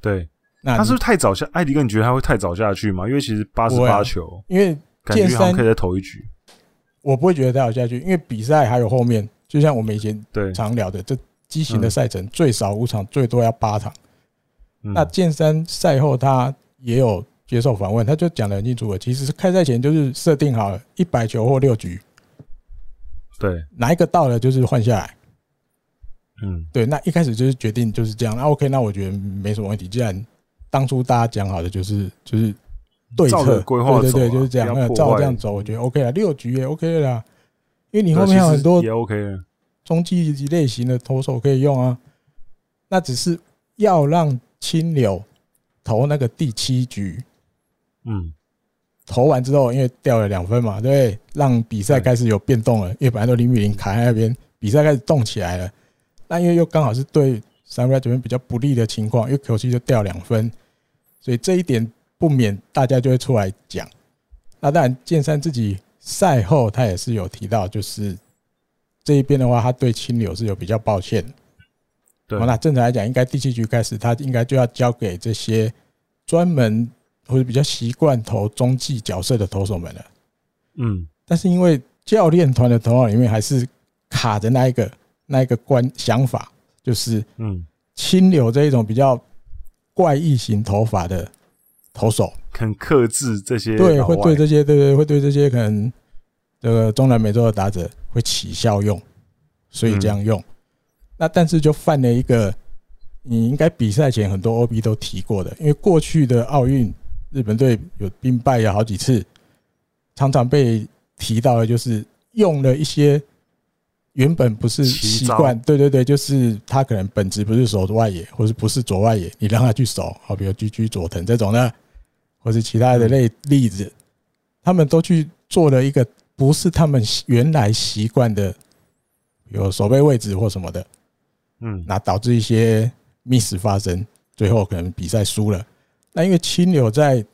对。那他是不是太早下？艾迪哥，你觉得他会太早下去吗？因为其实八十八球，因为剑山可以再投一局。我不会觉得太早下去，因为比赛还有后面，就像我们以前对常聊的，这畸形的赛程，最少五场，最多要八场。嗯、那剑三赛后他也有接受访问，他就讲的很清楚了，其实是开赛前就是设定好了一百球或六局，对，哪一个到了就是换下来。嗯，对，那一开始就是决定就是这样。那 OK，那我觉得没什么问题。既然当初大家讲好的就是就是对策规划，对对对，就是这样。那照这样走，我觉得 OK 了，六局也 OK 了啦。因为你后面有很多也 OK 了，中继类型的投手可以用啊。那只是要让青柳投那个第七局，嗯，投完之后，因为掉了两分嘛，对，让比赛开始有变动了。因为本来都零比零卡在那边，比赛开始动起来了。那因为又刚好是对三浦这边比较不利的情况，因为球期就掉两分，所以这一点不免大家就会出来讲。那当然，剑山自己赛后他也是有提到，就是这一边的话，他对青柳是有比较抱歉。对，那正常来讲，应该第七局开始，他应该就要交给这些专门或者比较习惯投中继角色的投手们了。嗯，但是因为教练团的头脑里面还是卡着那一个。那一个观想法就是，嗯，青柳这一种比较怪异型头发的投手，很克制这些，对，会对这些，对对，会对这些可能这个中南美洲的打者会起效用，所以这样用。那但是就犯了一个，你应该比赛前很多 OB 都提过的，因为过去的奥运日本队有兵败了好几次，常常被提到的就是用了一些。原本不是习惯，对对对，就是他可能本质不是守外野，或是不是左外野，你让他去守，好，比如居居佐藤这种的，或是其他的类例子，他们都去做了一个不是他们原来习惯的，有守备位置或什么的，嗯，那导致一些 miss 发生，最后可能比赛输了。那因为青柳在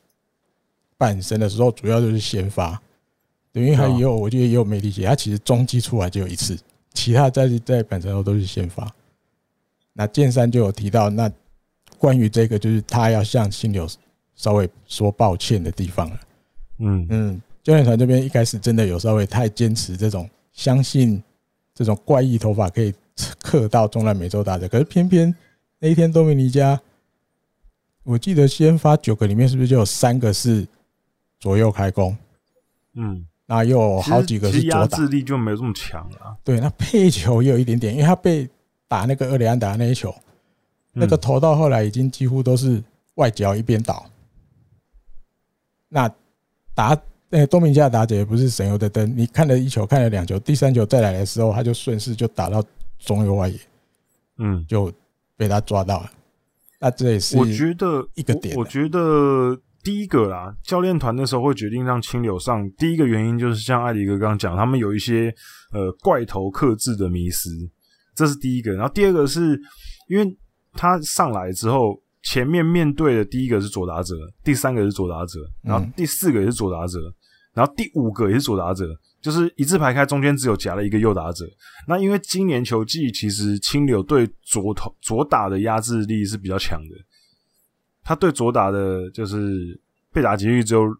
半身的时候，主要就是先发，等于还有，我觉得也有媒体写，他其实中继出来就有一次。其他在在本身都是先发，那剑三就有提到，那关于这个就是他要向新柳稍微说抱歉的地方了。嗯嗯，教练团这边一开始真的有稍微太坚持这种相信这种怪异头发可以克到中南美洲大家，可是偏偏那一天多米尼加，我记得先发九个里面是不是就有三个是左右开弓？嗯。那又有好几个是左打，压制力就没有这么强了。对，那配球也有一点点，因为他被打那个厄里安打那一球，那个投到后来已经几乎都是外角一边倒。那打那个多米尼加打者也不是省油的灯，你看了一球，看了两球，第三球再来的时候，他就顺势就打到中右外野，嗯，就被他抓到了。那这也是我觉得一个点，我觉得。第一个啦，教练团那时候会决定让青柳上，第一个原因就是像艾迪哥刚刚讲，他们有一些呃怪头克制的迷失，这是第一个。然后第二个是因为他上来之后，前面面对的第一个是左打者，第三个是左打者，然后第四个也是左打者，然后第五个也是左打者，就是一字排开，中间只有夹了一个右打者。那因为今年球季其实青柳对左投左打的压制力是比较强的。他对左打的，就是被打几率只有，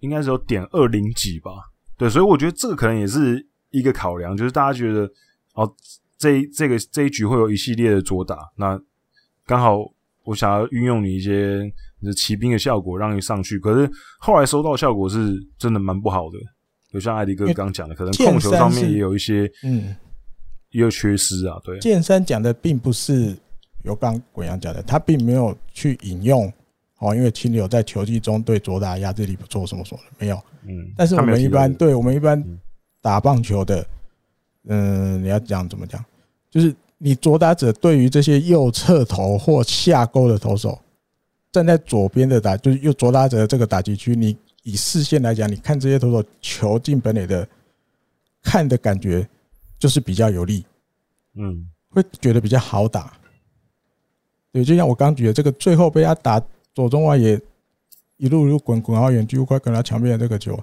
应该是有点二零几吧。对，所以我觉得这个可能也是一个考量，就是大家觉得哦，这这个这一局会有一系列的左打，那刚好我想要运用你一些你的骑兵的效果，让你上去。可是后来收到效果是真的蛮不好的，就像艾迪哥刚讲的，可能控球上面也有一些嗯，也有缺失啊。对，剑三讲的并不是。有刚滚阳讲的，他并没有去引用哦，因为清柳在球季中对左打压制力不错，什么什么的没有。嗯，但是我们一般对我们一般打棒球的，嗯，你要讲怎么讲？就是你左打者对于这些右侧投或下勾的投手，站在左边的打，就是右左打者的这个打击区，你以视线来讲，你看这些投手球进本垒的，看的感觉就是比较有利，嗯，会觉得比较好打。对，就像我刚举的这个，最后被他打左中外野，一路一路滚滚好远，几乎快滚到墙边的这个球，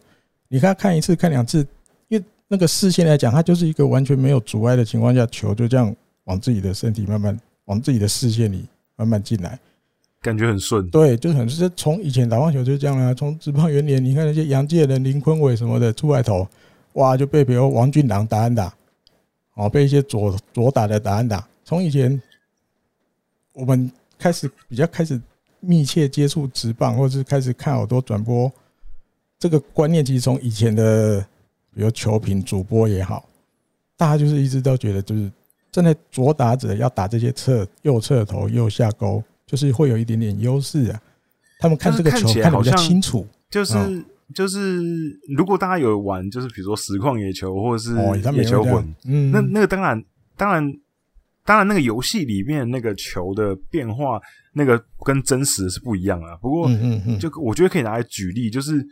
你看看一次看两次，因为那个视线来讲，它就是一个完全没有阻碍的情况下，球就这样往自己的身体慢慢往自己的视线里慢慢进来，感觉很顺。对，就很是从以前打棒球就是这样啊，从职棒元年，你看那些洋界人林坤伟什么的出来投，哇，就被比如王俊朗打安打，哦，被一些左左打的打安打。从以前我们开始比较开始密切接触直棒，或者是开始看好多转播，这个观念其实从以前的比如球评主播也好，大家就是一直都觉得，就是站在左打者要打这些侧右侧头右下勾，就是会有一点点优势啊。他们看这个球看得比较清楚，就是。就是如果大家有玩，就是比如说实况野球或者是野球魂，嗯，那那个当然当然当然那个游戏里面那个球的变化，那个跟真实的是不一样啊。不过，就我觉得可以拿来举例，就是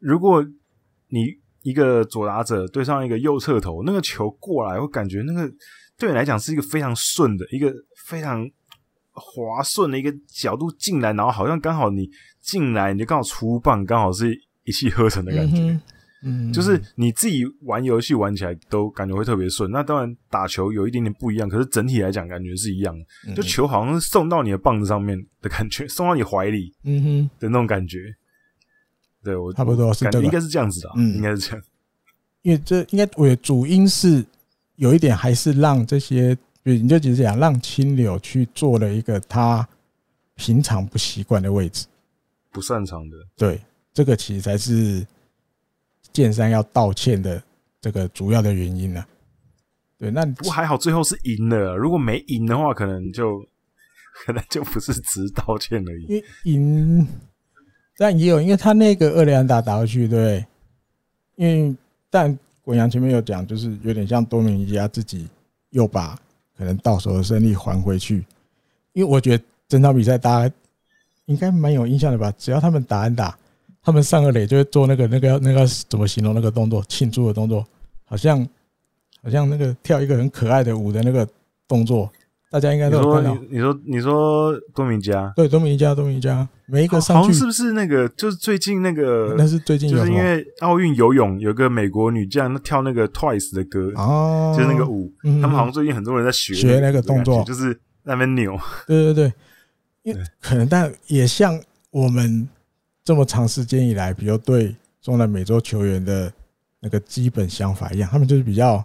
如果你一个左打者对上一个右侧头，那个球过来，我感觉那个对你来讲是一个非常顺的一个非常滑顺的一个角度进来，然后好像刚好你进来你就刚好出棒，刚好是。一气呵成的感觉，嗯，嗯，就是你自己玩游戏玩起来都感觉会特别顺。那当然打球有一点点不一样，可是整体来讲感觉是一样的。就球好像是送到你的棒子上面的感觉，送到你怀里，嗯哼的那种感觉。对我差不多是，应该是这样子的，嗯，应该是这样。因为这应该我的主因是有一点，还是让这些，你就只是讲让青柳去做了一个他平常不习惯的位置，不擅长的，对。这个其实才是建商要道歉的这个主要的原因呢、啊。对，那不过还好，最后是赢了。如果没赢的话，可能就 可能就不是只道歉而已。因为赢，但也有，因为他那个二垒安打打过去，对。因为但滚阳前面有讲，就是有点像多米尼加自己又把可能到手的胜利还回去。因为我觉得整场比赛大家应该蛮有印象的吧？只要他们打安打。他们上个垒就会做那个那个那个怎么形容那个动作？庆祝的动作，好像好像那个跳一个很可爱的舞的那个动作，大家应该都有看到。你说你说多米加？对，多米加多米加，每一个上去是不是那个？就是最近那个？那是最近就是因为奥运游泳有个美国女将，她跳那个 Twice 的歌哦，就是那个舞。他们好像最近很多人在学学那个动作，就是那边扭。对对对，因为可能但也像我们。这么长时间以来，比如对中南美洲球员的那个基本想法一样，他们就是比较，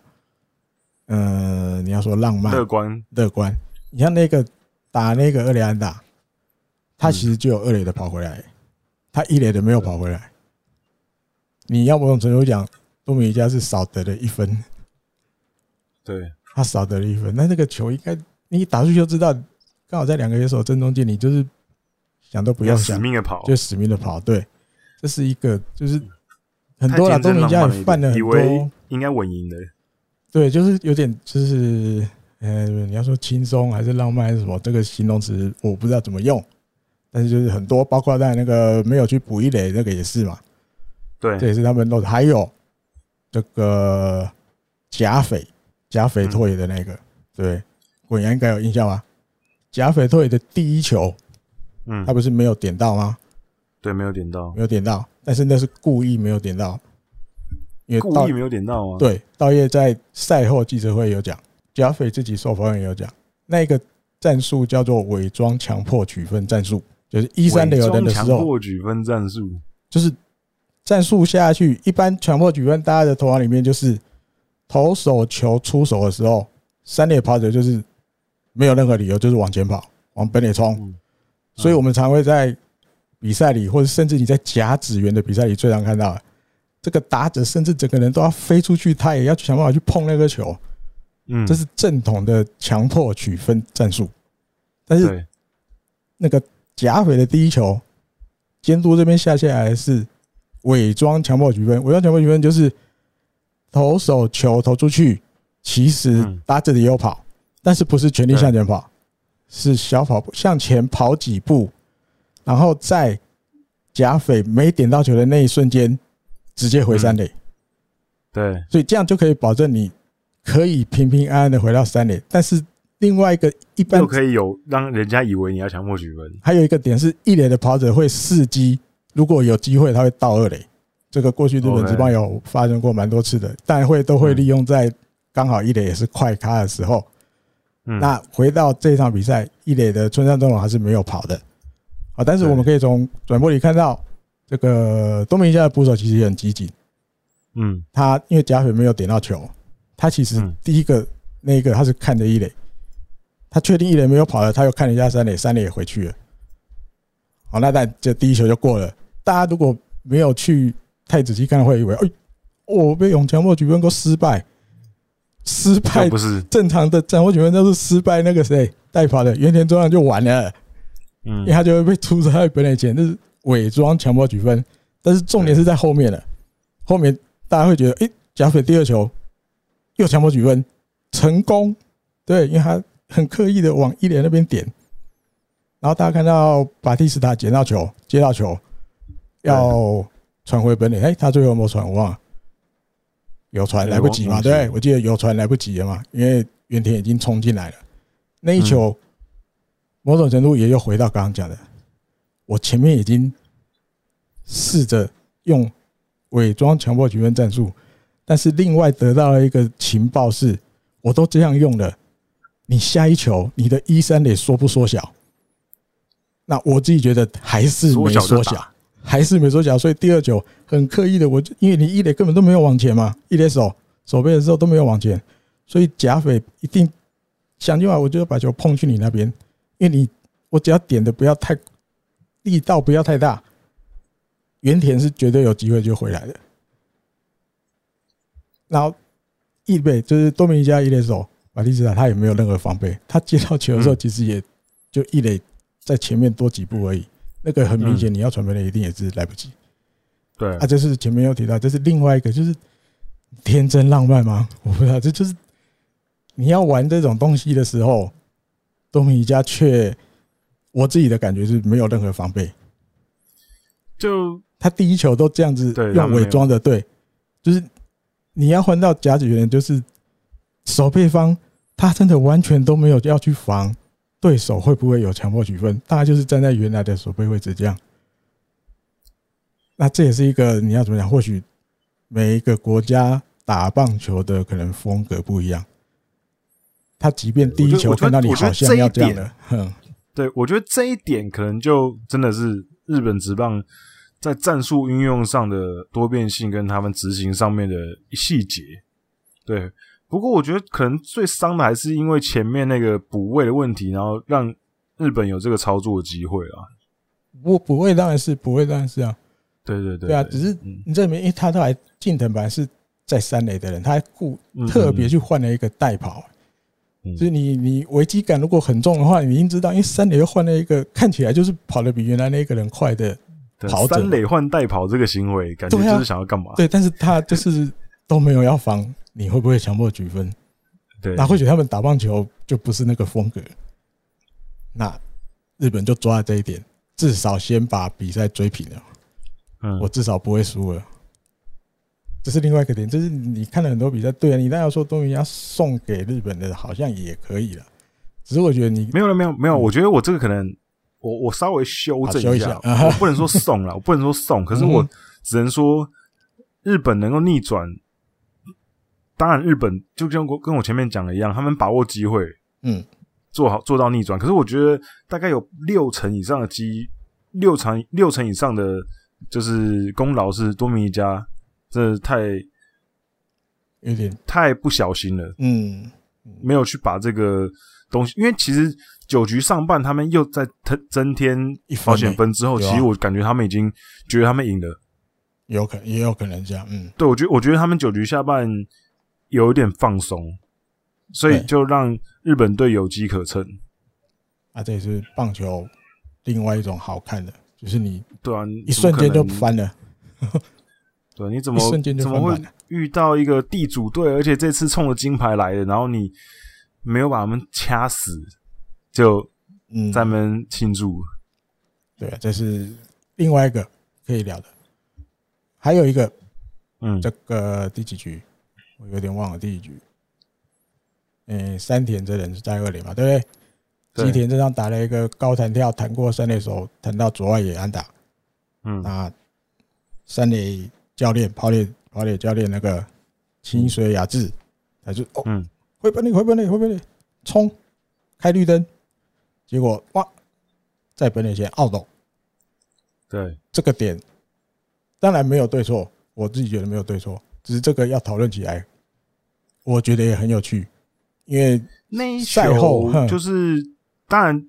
呃，你要说浪漫、乐观、乐观。你像那个打那个厄雷安打，他其实就有二垒的跑回来，他一垒的没有跑回来。你要某种程度讲，多米尼加是少得了一分，对，他少得了一分。那那个球应该你一打出去就知道，刚好在两个野手正中间，你就是。想都不要想，死命的跑，就死命的跑。对，这是一个，就是很多啦，多米加也犯了很多，应该稳赢的。对，就是有点，就是呃，你要说轻松还是浪漫还是什么，这个形容词我不知道怎么用。但是就是很多，包括在那个没有去补一垒，那个也是嘛。对，这也是他们弄的。还有这个贾匪，贾斐拓也的那个，对，滚阳应该有印象吧？贾匪退的第一球。嗯，他不是没有点到吗？对，没有点到，没有点到，但是那是故意没有点到，因为故意没有点到啊？对，道业在赛后记者会有讲，贾斐自己受访也有讲，那个战术叫做伪装强迫取分战术，就是一三垒有人的时候，强迫取分战术就是战术下去，一般强迫取分，大家的头脑里面就是投手球出手的时候，三垒跑者就是没有任何理由，就是往前跑，往本垒冲。所以我们常会在比赛里，或者甚至你在甲子园的比赛里，最常看到这个打者甚至整个人都要飞出去，他也要想办法去碰那个球。嗯，这是正统的强迫取分战术。但是那个假匪的第一球，监督这边下下来是伪装强迫取分。伪装强迫取分就是投手球投出去，其实打者也有跑，但是不是全力向前跑。是小跑步向前跑几步，然后在贾斐没点到球的那一瞬间，直接回三垒。对，所以这样就可以保证你可以平平安安的回到三垒。但是另外一个一般就可以有让人家以为你要强迫取分。还有一个点是，一垒的跑者会伺机，如果有机会他会到二垒。这个过去日本职棒有发生过蛮多次的，但会都会利用在刚好一垒也是快咖的时候。那回到这一场比赛，一垒的村上宗隆还是没有跑的，啊，但是我们可以从转播里看到，这个多米尼加的捕手其实也很积极，嗯，他因为贾水没有点到球，他其实第一个那个他是看着一垒，他确定一垒没有跑了，他又看了一下三垒，三垒也回去了。好，那但这第一球就过了。大家如果没有去太仔细看，会以为哎，我被永强莫举分，都失败，失败不是正常的强迫举分都是失败。那个谁代跑的原田中亮就完了，嗯，因为他就会被出在本垒前，就是伪装强迫举分。但是重点是在后面了，后面大家会觉得，哎，甲斐第二球又强迫举分成功，对，因为他很刻意的往一垒那边点。然后大家看到巴蒂斯塔捡到球，接到球，要传回本垒。哎，他最后有没有传？我忘了，有传来不及嘛？对，我记得有传来不及了嘛？因为原田已经冲进来了。那一球，某种程度也又回到刚刚讲的，我前面已经试着用伪装强迫局分战术，但是另外得到了一个情报是，我都这样用了，你下一球你的一三垒缩不缩小？那我自己觉得还是没缩小，还是没缩小，所以第二球很刻意的，我就因为你一垒根本都没有往前嘛，一垒手守备的时候都没有往前，所以甲匪一定想尽办法，我就要把球碰去你那边，因为你我只要点的不要太力道不要太大，原田是绝对有机会就回来的。然后一垒就是多米尼加一垒手马蒂斯塔，他也没有任何防备，他接到球的时候其实也就一垒。在前面多几步而已，那个很明显，你要传回来一定也是来不及。对啊，这是前面有提到，这是另外一个，就是天真浪漫吗？我不知道，这就是你要玩这种东西的时候，多米尼加却，我自己的感觉是没有任何防备。就他第一球都这样子用伪装的，对，就是你要换到甲子园，就是守备方他真的完全都没有要去防。对手会不会有强迫取分？大概就是站在原来的守备位置这样。那这也是一个你要怎么讲？或许每一个国家打棒球的可能风格不一样。他即便第一球看到你好像要这样的，哼，对，我觉得这一点可能就真的是日本职棒在战术运用上的多变性，跟他们执行上面的细节，对。不过我觉得可能最伤的还是因为前面那个补位的问题，然后让日本有这个操作的机会啊。补补位当然是补位当然是啊，对对对，对啊，只是你这里面，因为他都来近藤本来是在三垒的人，他还故特别去换了一个代跑，所以你你危机感如果很重的话，你已经知道，因为三垒又换了一个看起来就是跑得比原来那个人快的跑者。三垒换代跑这个行为，感觉就是想要干嘛？对，但是他就是都没有要防。你会不会强迫举分？对，那或许他们打棒球就不是那个风格。那日本就抓了这一点，至少先把比赛追平了。嗯，我至少不会输了。这是另外一个点，就是你看了很多比赛，对啊，你那要说东西要送给日本的，好像也可以了。只是我觉得你没有了，没有没有，我觉得我这个可能我我稍微修正一下，我不能说送了，我不能说送，可是我只能说日本能够逆转。当然，日本就跟我跟我前面讲的一样，他们把握机会，嗯，做好做到逆转。可是我觉得大概有六成以上的机，六成六成以上的就是功劳是多米尼加，这太有点。太不小心了，嗯，没有去把这个东西，因为其实九局上半他们又在增增添保险分之后，其实我感觉他们已经觉得他们赢了，有可也有可能这样，嗯，对，我觉得我觉得他们九局下半。有一点放松，所以就让日本队有机可乘。啊，这也是棒球另外一种好看的，就是你对啊，一瞬间就翻了。对，你怎么怎么会遇到一个地主队，而且这次冲着金牌来的，然后你没有把他们掐死，就嗯，咱们庆祝。对啊，这是另外一个可以聊的。还有一个，嗯，这个第几局？我有点忘了第一局，诶，山田这人是在二垒嘛，对不对？吉田这张打了一个高弹跳，弹过三垒手，弹到左外野安打。嗯，那三垒教练跑垒跑垒教练那个清水雅治，他就哦，回本垒回本垒回本垒，冲开绿灯，结果哇，在本垒前懊恼。对，这个点当然没有对错，我自己觉得没有对错。只是这个要讨论起来，我觉得也很有趣。因为那一赛后就是当然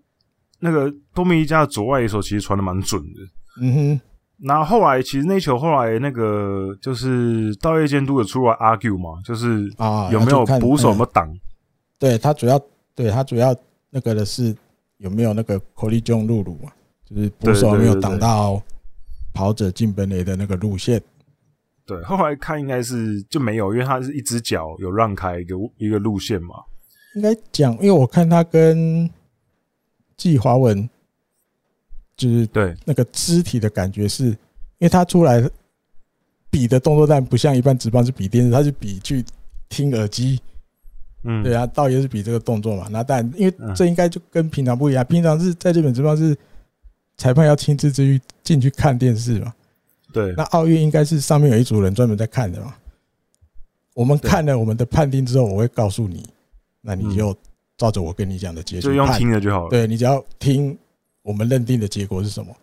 那个多米尼加的左外野手其实传的蛮准的，嗯哼。然后后来其实那球后来那个就是道业监督有出来 argue 嘛，就是啊有没有捕手有没有挡？对他主要对他主要那个的是有没有那个 collision rule 嘛，就是捕手有没有挡到跑者进本垒的那个路线。对，后来看应该是就没有，因为他是一只脚有让开一个一个路线嘛。应该讲，因为我看他跟季华文。就是对那个肢体的感觉是，因为他出来比的动作，但不像一般直棒是比电视，他是比去听耳机。嗯，对啊，倒也是比这个动作嘛。那但因为这应该就跟平常不一样，平常是在日本职棒是裁判要亲自去进去看电视嘛。对，那奥运应该是上面有一组人专门在看的嘛。我们看了我们的判定之后，我会告诉你，那你就照着我跟你讲的结局，就用听的就好了。对，你只要听。我们认定的结果是什么？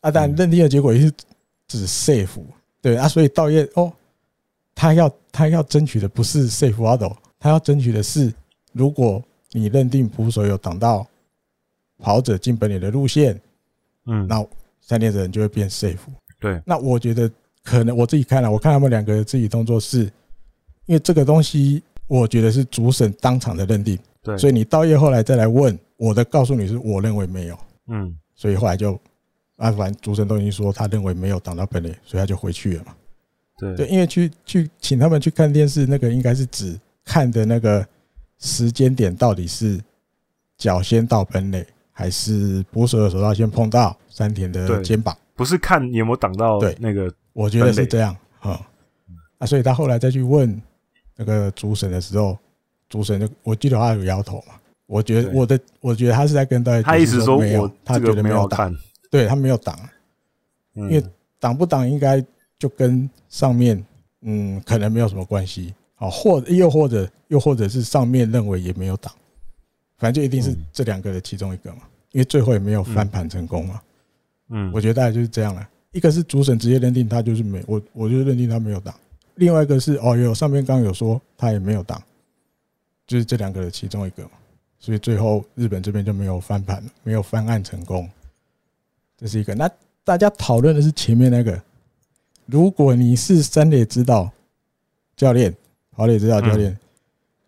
啊，但认定的结果也是指 safe，对啊，所以道业哦，他要他要争取的不是 safe out，他要争取的是，如果你认定捕手有挡到跑者进本垒的路线，嗯，那三垒人就会变 safe。对，那我觉得可能我自己看了，我看他们两个自己动作是，因为这个东西我觉得是主审当场的认定，对，所以你到夜后来再来问我的，告诉你是我认为没有。嗯，所以后来就，啊，反正主审都已经说他认为没有挡到本垒，所以他就回去了嘛。对对，因为去去请他们去看电视，那个应该是指看的那个时间点到底是脚先到本垒，还是捕手的手套先碰到山田的肩膀？不是看你有没有挡到对那个，我觉得是这样啊。啊，所以他后来再去问那个主审的时候，主审就我记得他有摇头嘛。我觉得我的，我觉得他是在跟大家，他意思说没有，他觉得没有挡，对他没有挡，因为挡不挡应该就跟上面，嗯，可能没有什么关系，啊，或又或者又或者是上面认为也没有挡，反正就一定是这两个的其中一个嘛，因为最后也没有翻盘成功嘛，嗯，我觉得大概就是这样了，一个是主审直接认定他就是没，我我就认定他没有挡，另外一个是哦，有上面刚刚有说他也没有挡，就是这两个的其中一个嘛。所以最后日本这边就没有翻盘，没有翻案成功，这是一个。那大家讨论的是前面那个，如果你是三垒指导教练、跑垒指导教练，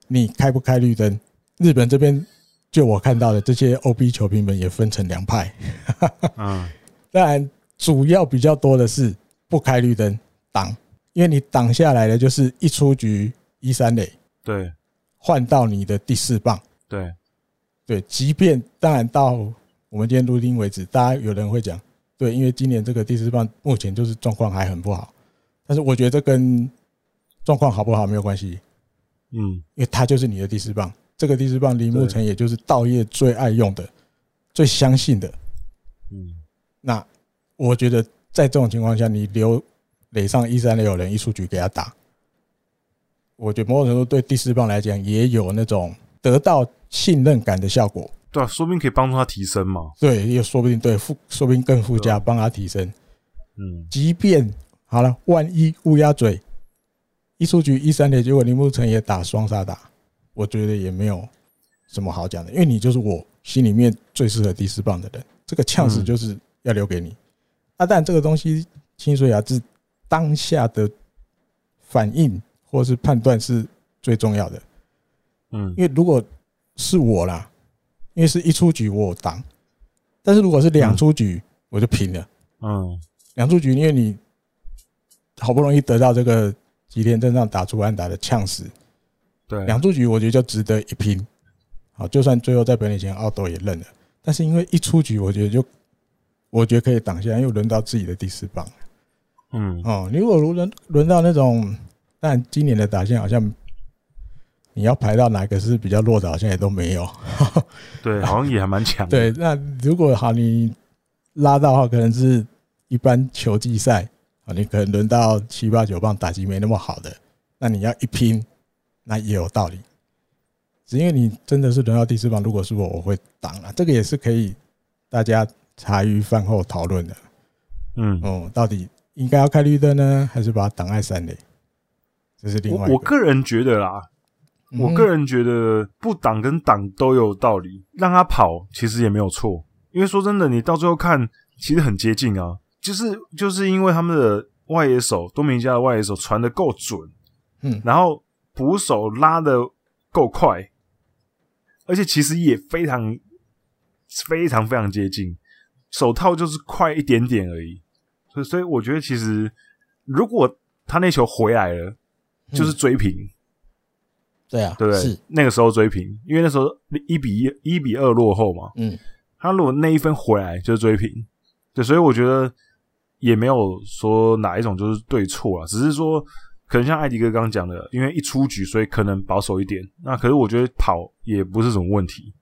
你开不开绿灯？日本这边就我看到的这些 OB 球评们也分成两派。嗯，当然主要比较多的是不开绿灯挡，因为你挡下来的就是一出局一三垒，对，换到你的第四棒。对，对，即便当然到我们今天录音为止，大家有人会讲，对，因为今年这个第四棒目前就是状况还很不好，但是我觉得这跟状况好不好没有关系，嗯，因为它就是你的第四棒，这个第四棒铃木成也就是道业最爱用的、最相信的，嗯，那我觉得在这种情况下，你留垒上一三垒有人一出局给他打，我觉得某种程度对第四棒来讲也有那种得到。信任感的效果，对啊，说不定可以帮助他提升嘛。对，也说不定对附，说不定更附加帮他提升。嗯，即便好了，万一乌鸦嘴一出局一三垒，结果林木成也打双杀打，我觉得也没有什么好讲的，因为你就是我心里面最适合第四棒的人，这个呛死就是要留给你。啊，但这个东西清水雅治当下的反应或是判断是最重要的。嗯，因为如果是我啦，因为是一出局我挡，但是如果是两出局我就平了。嗯，两出局，因为你好不容易得到这个吉田镇上打出安打的呛死，对，两出局我觉得就值得一拼。好，就算最后在本垒前奥斗也认了，但是因为一出局，我觉得就我觉得可以挡下来，因为轮到自己的第四棒。嗯，哦，你如果轮轮到那种，但今年的打线好像。你要排到哪个是比较弱的，好像也都没有。对，好像也还蛮强。对，那如果好，你拉到的话，可能是一般球季赛啊，你可能轮到七八九棒打击没那么好的，那你要一拼，那也有道理。只因为你真的是轮到第四棒，如果是我，我会挡了。这个也是可以大家茶余饭后讨论的。嗯，哦，到底应该要开绿灯呢，还是把它挡在三垒？这是另外一个。我个人觉得啦。我个人觉得不挡跟挡都有道理，让他跑其实也没有错。因为说真的，你到最后看，其实很接近啊，就是就是因为他们的外野手多米尼加的外野手传的够准，嗯，然后捕手拉的够快，而且其实也非常非常非常接近，手套就是快一点点而已。所以所以我觉得其实如果他那球回来了，就是追平。嗯对啊，对不对？是那个时候追平，因为那时候一比一、一比二落后嘛。嗯，他如果那一分回来就是追平，对，所以我觉得也没有说哪一种就是对错啊，只是说可能像艾迪哥刚刚讲的，因为一出局，所以可能保守一点。那可是我觉得跑也不是什么问题。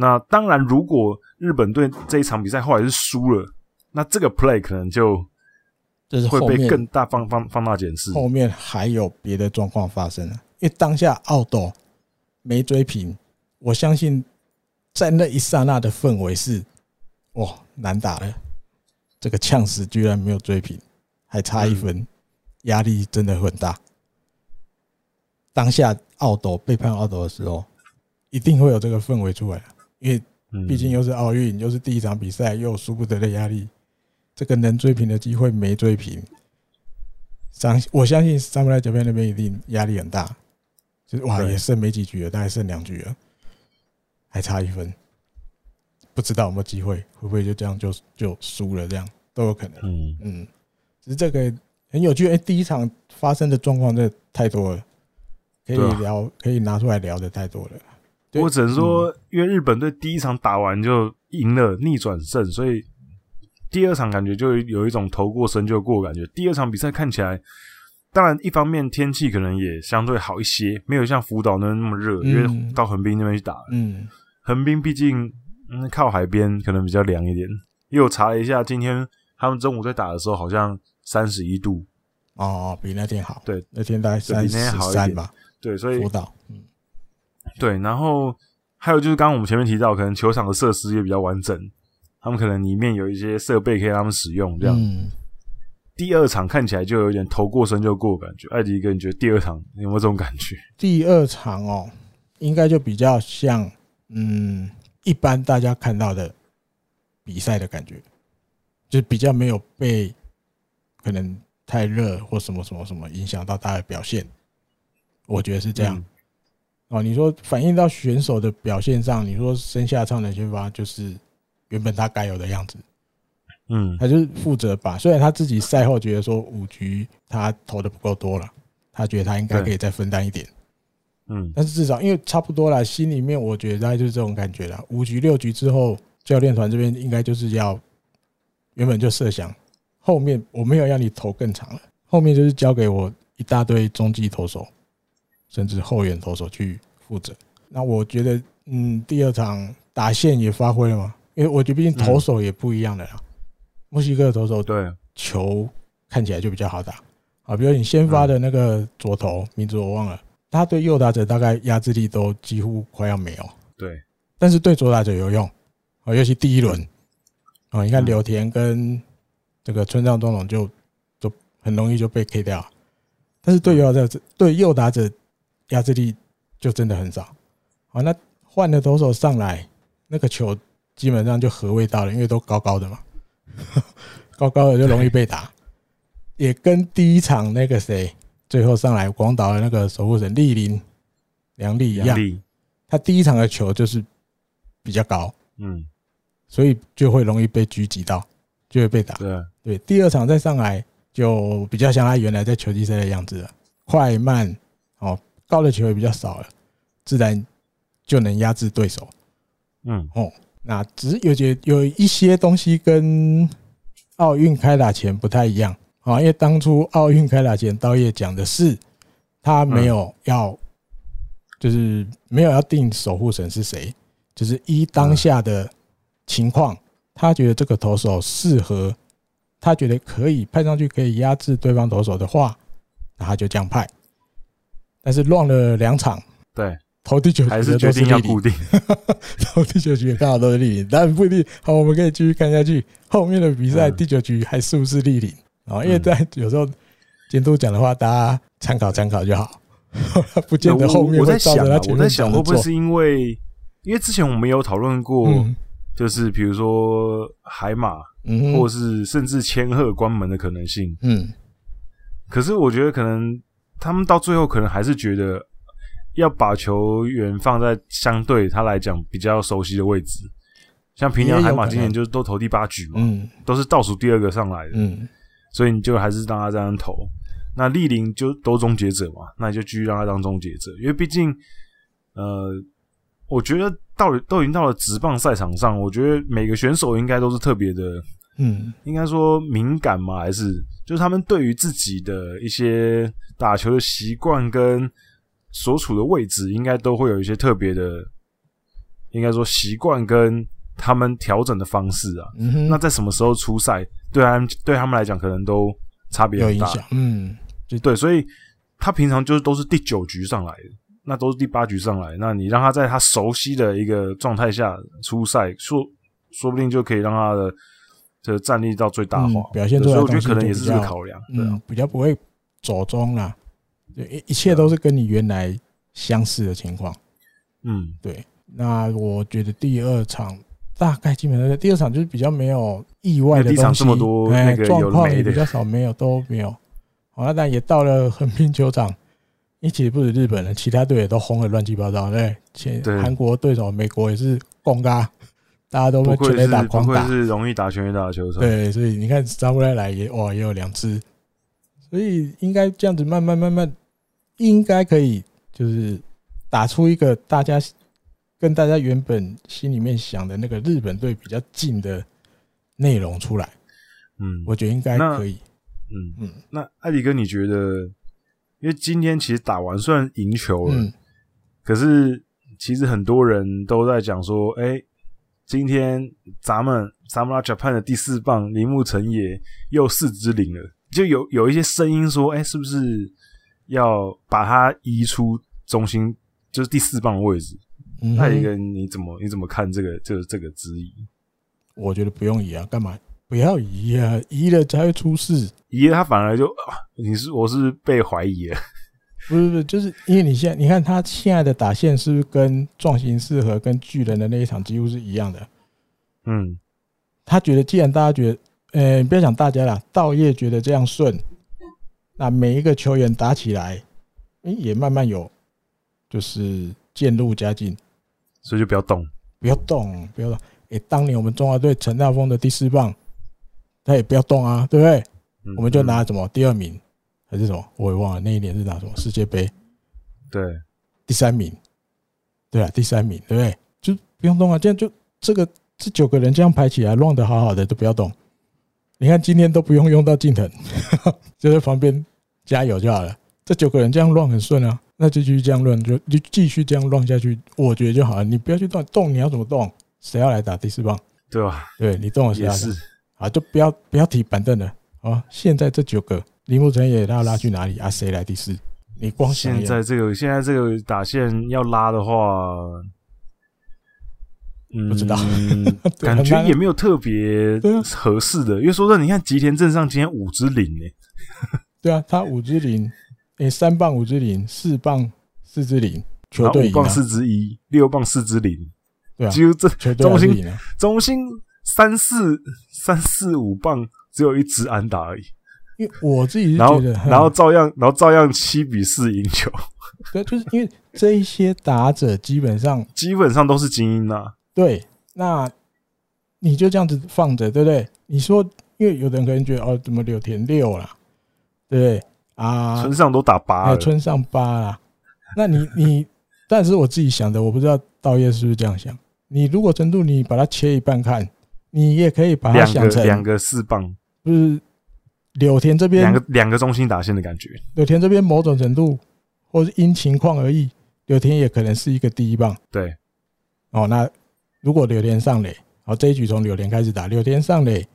那当然，如果日本队这一场比赛后来是输了，那这个 play 可能就就是会被更大放放放大检视。后面还有别的状况发生了。因为当下奥斗没追平，我相信在那一刹那的氛围是，哇，难打了！这个呛死居然没有追平，还差一分，压力真的很大。当下奥斗背叛奥斗的时候，一定会有这个氛围出来，因为毕竟又是奥运，又是第一场比赛，又有输不得的压力，这个能追平的机会没追平，相我相信萨姆莱这边那边一定压力很大。就是哇，也剩没几局了，大概剩两局了，还差一分，不知道有没有机会，会不会就这样就就输了？这样都有可能。嗯嗯，只是这个很有趣。哎，第一场发生的状况真的太多了，可以聊，可以拿出来聊的太多了。我只能说，因为日本队第一场打完就赢了，逆转胜，所以第二场感觉就有一种头过身就过感觉。第二场比赛看起来。当然，一方面天气可能也相对好一些，没有像福岛那那么热，因为到横滨那边去打。嗯，横滨毕竟嗯靠海边，可能比较凉一点。因为我查了一下，今天他们中午在打的时候好像三十一度。哦，比那天好。对，那天大概三十三吧。对，所以福岛。嗯，对。然后还有就是刚刚我们前面提到，可能球场的设施也比较完整，他们可能里面有一些设备可以让他们使用，这样。嗯第二场看起来就有点头过身就过感觉，艾迪哥，你觉得第二场有没有这种感觉？第二场哦，应该就比较像嗯，一般大家看到的比赛的感觉，就比较没有被可能太热或什么什么什么影响到他的表现，我觉得是这样。哦，你说反映到选手的表现上，你说生下超能先发就是原本他该有的样子。嗯，他就是负责把，虽然他自己赛后觉得说五局他投的不够多了，他觉得他应该可以再分担一点。嗯，但是至少因为差不多了，心里面我觉得大概就是这种感觉了。五局六局之后，教练团这边应该就是要原本就设想后面我没有要你投更长了，后面就是交给我一大堆中继投手，甚至后援投手去负责。那我觉得，嗯，第二场打线也发挥了嘛，因为我觉得毕竟投手也不一样的啦。墨西哥的投手对。球看起来就比较好打。啊，比如你先发的那个左投名字我忘了，他对右打者大概压制力都几乎快要没有。对，但是对左打者有用啊，尤其第一轮。啊，你看柳田跟这个村上宗隆就就很容易就被 K 掉，但是对右打者对右打者压制力就真的很少好。那换了投手上来，那个球基本上就合味道了，因为都高高的嘛。高高的就容易被打，也跟第一场那个谁最后上来广岛的那个守护神栗林梁利一样，他第一场的球就是比较高，嗯，所以就会容易被狙击到，就会被打。对对，第二场再上来就比较像他原来在球季赛的样子了，快慢哦，高的球也比较少了，自然就能压制对手。嗯哦。那只是有些有一些东西跟奥运开打前不太一样啊，因为当初奥运开打前，刀叶讲的是他没有要，就是没有要定守护神是谁，就是依当下的情况，他觉得这个投手适合，他觉得可以派上去可以压制对方投手的话，那他就这样派。但是乱了两场，对。投第九局还是决定要固定，投第九局刚好都是立领，但不一定。好，我们可以继续看下去，后面的比赛第九局还是不是立领啊？因为在有时候监督讲的话，大家参考参考就好。不见得后面我在想啊，他我在想会不会是因为，因为之前我们有讨论过，嗯、就是比如说海马，嗯，或是甚至千鹤关门的可能性，嗯。可是我觉得可能他们到最后可能还是觉得要把球员放在相对他来讲比较熟悉的位置，像平阳海马今年就是都投第八局嘛，嗯，都是倒数第二个上来的，嗯，所以你就还是让他这样投。那丽龄就都终结者嘛，那你就继续让他当终结者，因为毕竟，呃，我觉得到都已经到了职棒赛场上，我觉得每个选手应该都是特别的，嗯，应该说敏感嘛，还是就是他们对于自己的一些打球的习惯跟所处的位置，应该都会有一些特别的，应该说习惯跟他们调整的方式啊。嗯，那在什么时候出赛，对他们对他们来讲，可能都差别很大，嗯。对，所以他平常就是都是第九局上来的，那都是第八局上来。那你让他在他熟悉的一个状态下出赛，说说不定就可以让他的这个战力到最大化，嗯、表现出来。所以我觉得可能也是这个考量，嗯，比较不会走中啦。对，一切都是跟你原来相似的情况。嗯，对。那我觉得第二场大概基本上第二场就是比较没有意外的东西，第一场这么多状况也比较少，没有都没有。好那但也到了横滨球场，一起不止日本人，其他队也都轰的乱七八糟。对，前韩国对手美国也是攻嘎，大家都全垒打狂打，是容易打全垒打的球场。对，所以你看扎布赖来也哇也有两支，所以应该这样子慢慢慢慢，应该可以就是打出一个大家跟大家原本心里面想的那个日本队比较近的内容出来。嗯，我觉得应该可以。嗯嗯，那艾迪哥，你觉得？因为今天其实打完虽然赢球了，嗯，可是其实很多人都在讲说，哎，欸，今天咱们 Samurai Japan 的第四棒铃木成也又四支零了，就有有一些声音说，哎，欸，是不是要把它移出中心，就是第四棒的位置？嗯、那一个，你怎么你怎么看这个这个这个质疑？我觉得不用移啊，干嘛？不要移啊，移了才会出事。移了他反而就，啊、你是我是被怀疑了。不是不是，就是因为你现在你看他现在的打线是不是跟壮行四和跟巨人的那一场几乎是一样的？嗯，他觉得既然大家觉得，呃、欸，不要讲大家啦，道业觉得这样顺，那每一个球员打起来，欸、也慢慢有就是渐入佳境，所以就不要动，不要动，不要动。哎、欸，当年我们中华队陈大峰的第四棒。他也不要动啊，对不对？我们就拿什么第二名还是什么，我也忘了那一年是拿什么世界杯。对，第三名，对啊，第三名，对不对？就不用动啊，这样就这个这九个人这样排起来乱的好好的，都不要动。你看今天都不用用到近藤，就在旁边加油就好了。这九个人这样乱很顺啊，那就继续这样乱，就就继续这样乱下去，我觉得就好了。你不要去动，动你要怎么动？谁要来打第四棒？对吧？对你动了谁？也是。啊，就不要不要提板凳了啊！现在这九个铃木成也要拉去哪里啊？谁来第四？你光现在这个现在这个打线要拉的话，嗯，不知道，感觉也没有特别合适的。因为说真的，你看吉田镇上今天五支零诶，对啊，他五支零，诶，三棒五支零，四棒四支零，球队五棒四支一，六棒四支零，对啊，就这中心中心。三四三四五棒只有一支安打而已，因为我自己是觉得，然后然后照样然后照样七比四赢球，对，就是因为这一些打者基本上基本上都是精英呐，对，那你就这样子放着，对不对？你说，因为有的人可能觉得哦，怎么柳田六啦，对不对啊？村上都打八了，村上八了，那你你，但是我自己想的，我不知道稻叶是不是这样想。你如果程度你把它切一半看。你也可以把它想成两个四棒，就是柳田这边两个两个中心打线的感觉。柳田这边某种程度，或是因情况而异，柳田也可能是一个第一棒。对，哦，那如果柳田上垒，好，这一局从柳田开始打，柳田上垒，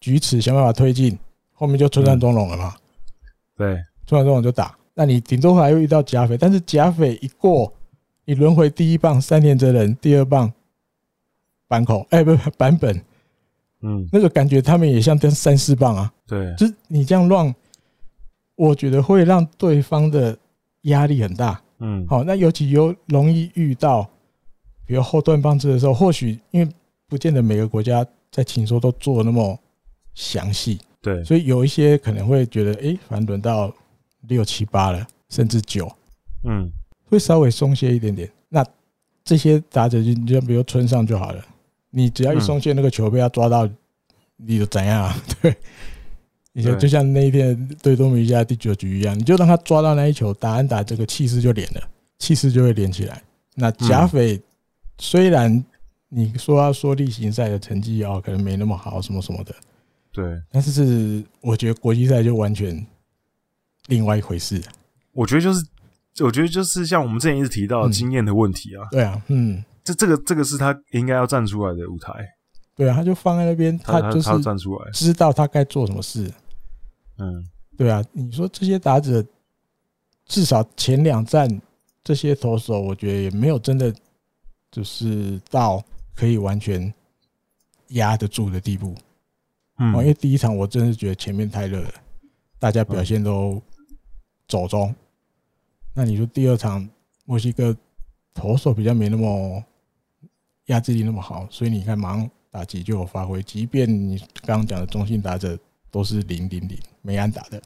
举尺想办法推进，后面就村上中龙了嘛。对，村上中龙就打，那你顶多还会遇到甲斐，但是甲斐一过，你轮回第一棒三田哲人，第二棒。板口，哎，不不，版本，嗯，那个感觉他们也像跟三四棒啊，对，就是你这样乱，我觉得会让对方的压力很大。嗯，好，那尤其有容易遇到，比如后段棒子的时候，或许因为不见得每个国家在情说都做那么详细，对，所以有一些可能会觉得，哎，反正轮到六七八了，甚至九，嗯，会稍微松懈一点点。那这些打者就你就比如村上就好了，你只要一松懈，那个球被他抓到，你就怎样啊？对。你就就像那一天对多米尼加第九局一样，你就让他抓到那一球，打安打这个气势就连了，气势就会连起来。那贾斐虽然你说要说例行赛的成绩哦，可能没那么好，什么什么的，对，但是是我觉得国际赛就完全另外一回事。我觉得就是，我觉得就是像我们之前一直提到的经验的问题啊。对啊，嗯，这这个这个是他应该要站出来的舞台。对啊，他就放在那边，他就是站出来，知道他该做什么事。嗯，对啊，你说这些打者，至少前两站这些投手，我觉得也没有真的就是到可以完全压得住的地步。嗯，因为第一场我真是觉得前面太热了，大家表现都走中。那你说第二场墨西哥投手比较没那么压制力那么好，所以你看马上打击就有发挥，即便你刚刚讲的中心打者。都是零零零没安打的，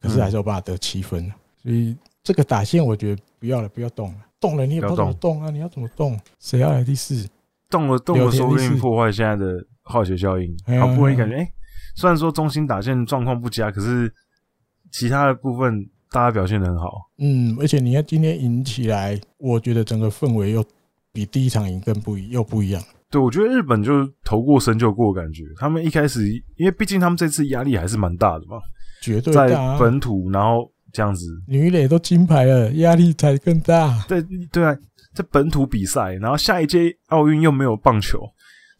可是还是有办法得七分，所以这个打线我觉得不要了，不要动了，动了你也不知道怎么动啊？你要怎么动？谁要来第四？动了动了，说不定破坏现在的化学效应。好不容易感觉，哎，虽然说中心打线状况不佳，可是其他的部分大家表现得很好。嗯，而且你看今天赢起来，我觉得整个氛围又比第一场赢更不一又不一样。对，我觉得日本就是投过身就过，感觉他们一开始，因为毕竟他们这次压力还是蛮大的嘛，绝对大，在本土，然后这样子，女垒都金牌了，压力才更大。对对啊，在本土比赛，然后下一届奥运又没有棒球，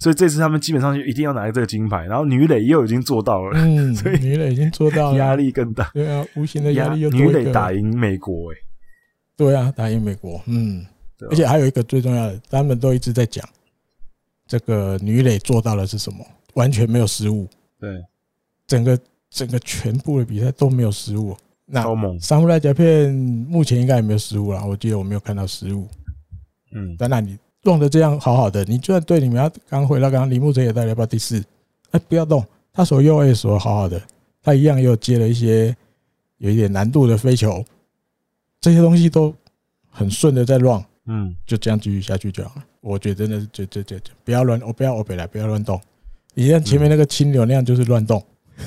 所以这次他们基本上就一定要拿这个金牌，然后女垒又已经做到了，嗯，所以女垒已经做到了，压力更大。对啊，无形的压力又女垒打赢美国，欸，诶，对啊，打赢美国，嗯，而且还有一个最重要的，他们都一直在讲。这个女垒做到的是什么？完全没有失误。对，整个整个全部的比赛都没有失误。那桑普莱甲片目前应该也没有失误了。我记得我没有看到失误。嗯，当然你弄得这样好好的，你就算对你们要刚回到刚刚李木泽也带来到第四，哎，不要动，他手右 A 手好好的，他一样又接了一些有一点难度的飞球，这些东西都很顺的在 run。嗯，就这样继续下去就好了。我觉得真的是，就就就就不要乱，我不要我北来，不要乱动。你像前面那个清流那样，就是乱动，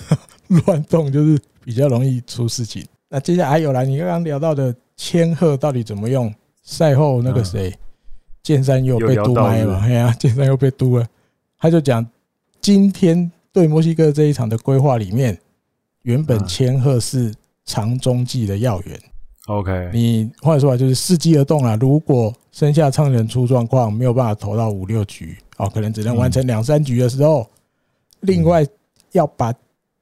乱动就是比较容易出事情。那接下来还有来，你刚刚聊到的千鹤到底怎么用？赛后那个谁，剑山又被嘟麦了，哎呀，剑山又被嘟了。他就讲，今天对墨西哥这一场的规划里面，原本千鹤是长中继的要员。OK，你换说话就是伺机而动啊。如果剩下仓人出状况，没有办法投到五六局，哦，可能只能完成两三局的时候，另外要把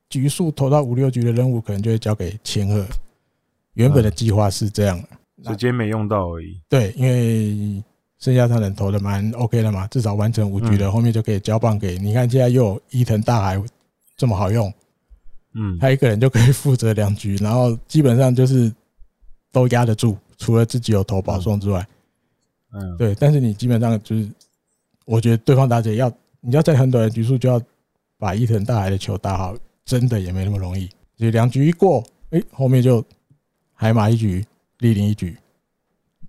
局数投到五六局的任务，可能就会交给千鹤。原本的计划是这样的，直接没用到而已。对，因为剩下仓人投的蛮 OK 的嘛，至少完成五局的，后面就可以交棒给你看，现在又有伊藤大海这么好用，嗯，他一个人就可以负责两局，然后基本上就是。都压得住，除了自己有投保送之外，嗯，对。但是你基本上就是，我觉得对方打者要你要在很短的局数就要把伊藤大海的球打好，真的也没那么容易。就两局一过，哎，后面就海马一局，立林一局，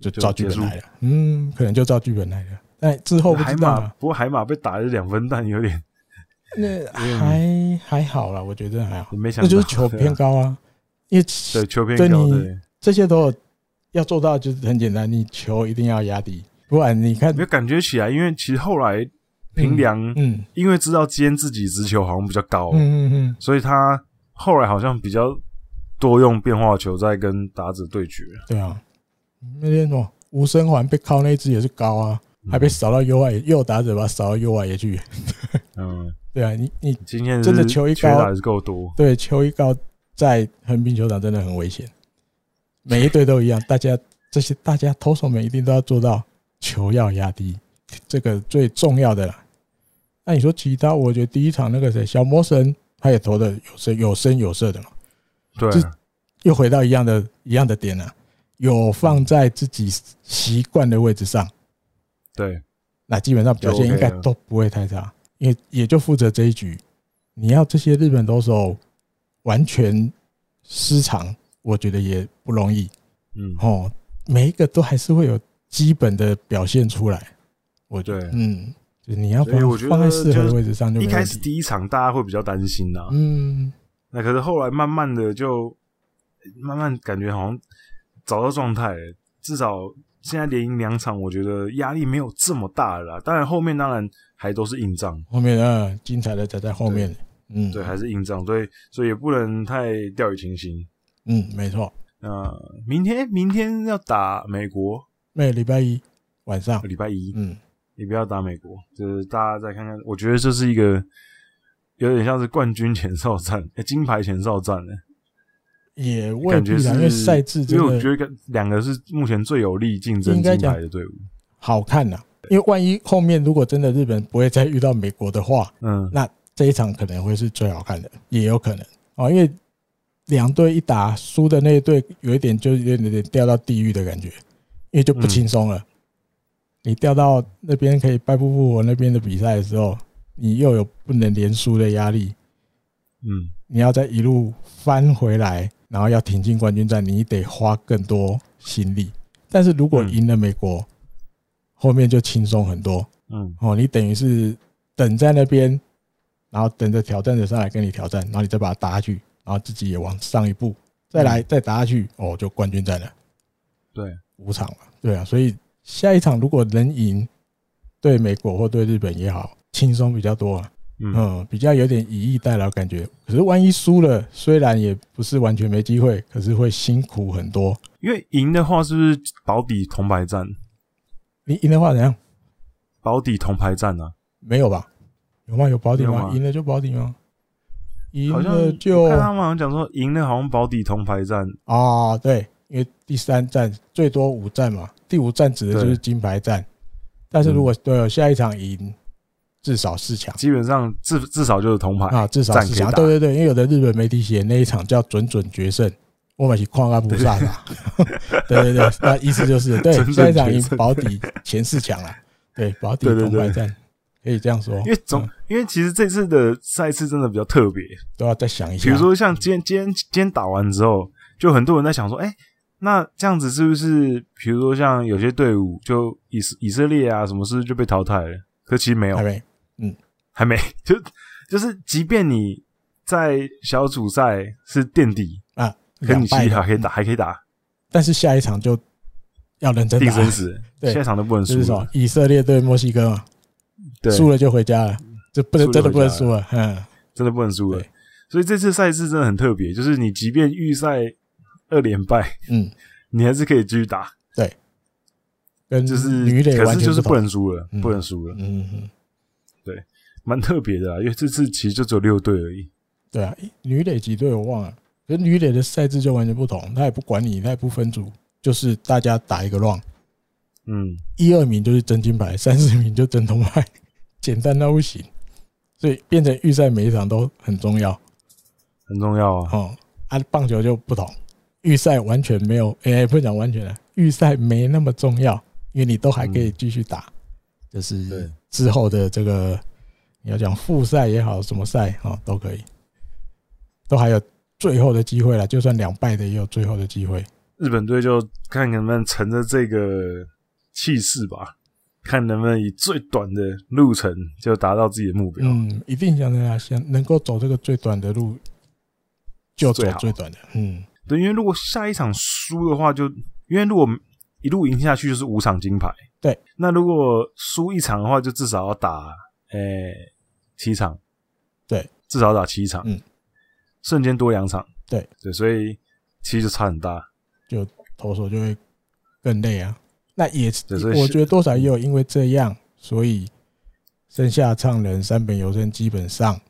就照剧本来了。嗯，可能就照剧本来了。但之后不知道。不过海马被打了两分弹有点，那还还好啦，我觉得还好。没想那就是球偏高啊，因为对球偏高对。这些都要做到，就是很简单，你球一定要压低，不然你看，没有感觉起来，因为其实后来平良，嗯，因为知道今天自己直球好像比较高，嗯嗯嗯，所以他后来好像比较多用变化球在跟打者对决。对啊，那天什么吴生环被靠那一只也是高啊，还被扫到右外，右打者把扫到右外野去。嗯，对啊，你你今天真的球一高还是够多，对，球一高在横滨球场真的很危险。每一队都一样，大家这些大家投手们一定都要做到球要压低，这个最重要的啦。那你说其他，我觉得第一场那个谁小魔神，他也投的有声有声有色的嘛，对，又回到一样的一样的点了。有放在自己习惯的位置上，对，那基本上表现应该都不会太差，因为也就负责这一局。你要这些日本投手完全失常，我觉得也不容易。嗯，哦，每一个都还是会有基本的表现出来。我觉得，嗯，就你要放放在适合的位置上就，就一开始第一场大家会比较担心呐。嗯，那可是后来慢慢的就慢慢感觉好像找到状态，至少现在连赢两场，我觉得压力没有这么大了。当然后面当然还都是硬仗，后面啊精彩的才在后面。嗯，对，还是硬仗，所以所以也不能太掉以轻心。嗯，没错。那明天明天要打美国，每礼拜一晚上，礼拜一，嗯，你不要打美国，就是大家再看看。我觉得这是一个有点像是冠军前哨战，欸、金牌前哨战呢。也未必啦，因为赛制，因为我觉得两个是目前最有力竞争金牌的队伍，好看呐、啊。因为万一后面如果真的日本不会再遇到美国的话，嗯，那。这一场可能会是最好看的，也有可能哦，因为两队一打，输的那一队有一点就有点点掉到地狱的感觉，因为就不轻松了。你掉到那边可以败不复活那边的比赛的时候，你又有不能连输的压力，嗯，你要再一路翻回来，然后要挺进冠军战，你得花更多心力。但是如果赢了美国，后面就轻松很多，嗯，哦，你等于是等在那边。然后等着挑战者上来跟你挑战，然后你再把他打下去，然后自己也往上一步，再来再打下去，哦，就冠军战了。对，五场了，对啊，所以下一场如果能赢，对美国或对日本也好，轻松比较多啊，嗯，比较有点以逸待劳感觉。可是万一输了，虽然也不是完全没机会，可是会辛苦很多。因为赢的话是不是保底铜牌战？你赢的话怎样？保底铜牌战啊？没有吧？有吗？有保底吗？赢了就保底吗？赢了就看他们好像讲说赢了好像保底铜牌战啊，对，因为第三战最多五战嘛，第五战指的就是金牌战。但是如果对下一场赢，至少四强，基本上至至少就是铜牌啊，至少四强。对对对，因为有的日本媒体写那一场叫准准决胜，我们是旷阿菩萨嘛。对对对，那意思就是对 下一场赢保底前四强了，对保底铜牌战。可以这样说，因为总因为其实这次的赛事真的比较特别，都要再想一下。比如说像今天今天今天打完之后，就很多人在想说，哎，那这样子是不是？比如说像有些队伍，就以以色列啊，什么是不是就被淘汰了？可其实没有，还没，嗯，还没。就就是，即便你在小组赛是垫底啊，跟你其实还可以打，还可以打，但是下一场就要认真打，定生死，对，下一场都不能输。是以色列对墨西哥嘛。输了就回家了，就不能真的不能输了，嗯，真的不能输了。所以这次赛事真的很特别，就是你即便预赛二连败，嗯，你还是可以继续打。对，跟就是女垒，可是就是不能输了，不能输了。嗯嗯，对，蛮特别的啊，因为这次其实就只有六队而已。对啊，女垒几队我忘了，跟女垒的赛制就完全不同，他也不管你，他也不分组，就是大家打一个 round。嗯，一二名就是真金牌，三四名就真铜牌，简单到不行，所以变成预赛每一场都很重要，很重要啊。哦，啊，棒球就不同，预赛完全没有，哎、欸，不讲完全了，预赛没那么重要，因为你都还可以继续打，嗯、就是之后的这个你要讲复赛也好，什么赛啊都可以，都还有最后的机会了，就算两败的也有最后的机会。日本队就看能不能乘着这个。气势吧，看能不能以最短的路程就达到自己的目标。嗯，一定想的啊，想能够走这个最短的路，就走最短的。嗯，对，因为如果下一场输的话就，就因为如果一路赢下去就是五场金牌。对，那如果输一场的话，就至少要打诶、欸、七场。对，至少打七场。嗯，瞬间多两场。对对，所以其实就差很大，就投手就会更累啊。那也，我觉得多少也有因为这样，所以剩下唱人三本由伸基本上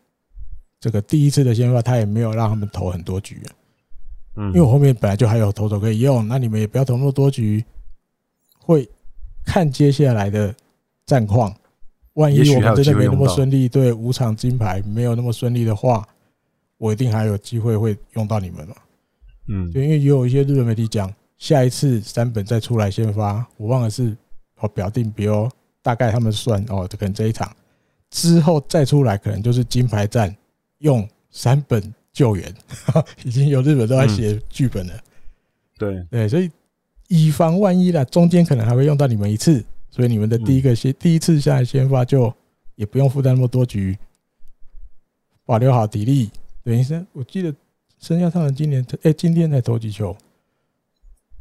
这个第一次的先发，他也没有让他们投很多局，嗯，因为我后面本来就还有投手可以用，那你们也不要投那么多局，会看接下来的战况，万一我们真的没那么顺利，对五场金牌没有那么顺利的话，我一定还有机会会用到你们嘛，嗯，对因为也有一些日本媒体讲。下一次三本再出来先发，我忘了是哦表定比如大概他们算哦，可能这一场之后再出来，可能就是金牌战用三本救援，已经有日本都在写剧本了。对对，所以以防万一啦，中间可能还会用到你们一次，所以你们的第一个先第一次下来先发就也不用负担那么多局，保留好体力。等于是我记得生肖上人今年哎，今天才投几球？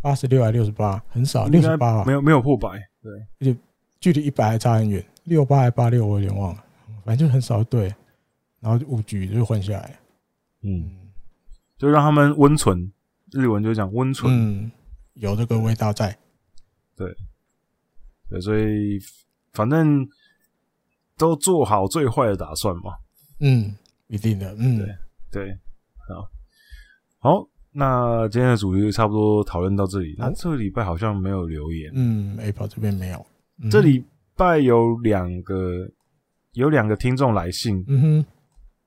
八十六还六十八，很少，六十八，没有没有破百，对，而且距离一百还差很远，六八还八六，我有点忘了，反正就很少对，然后五局就换下来，嗯，就让他们温存，日文就讲温存，嗯，有这个味道在，对，对，所以反正都做好最坏的打算嘛，嗯，一定的，嗯，对，对，好，好。那今天的主题就差不多讨论到这里。那这个礼拜好像没有留言，嗯，Apple 这边没有。嗯、这礼拜有两个有两个听众来信，嗯哼。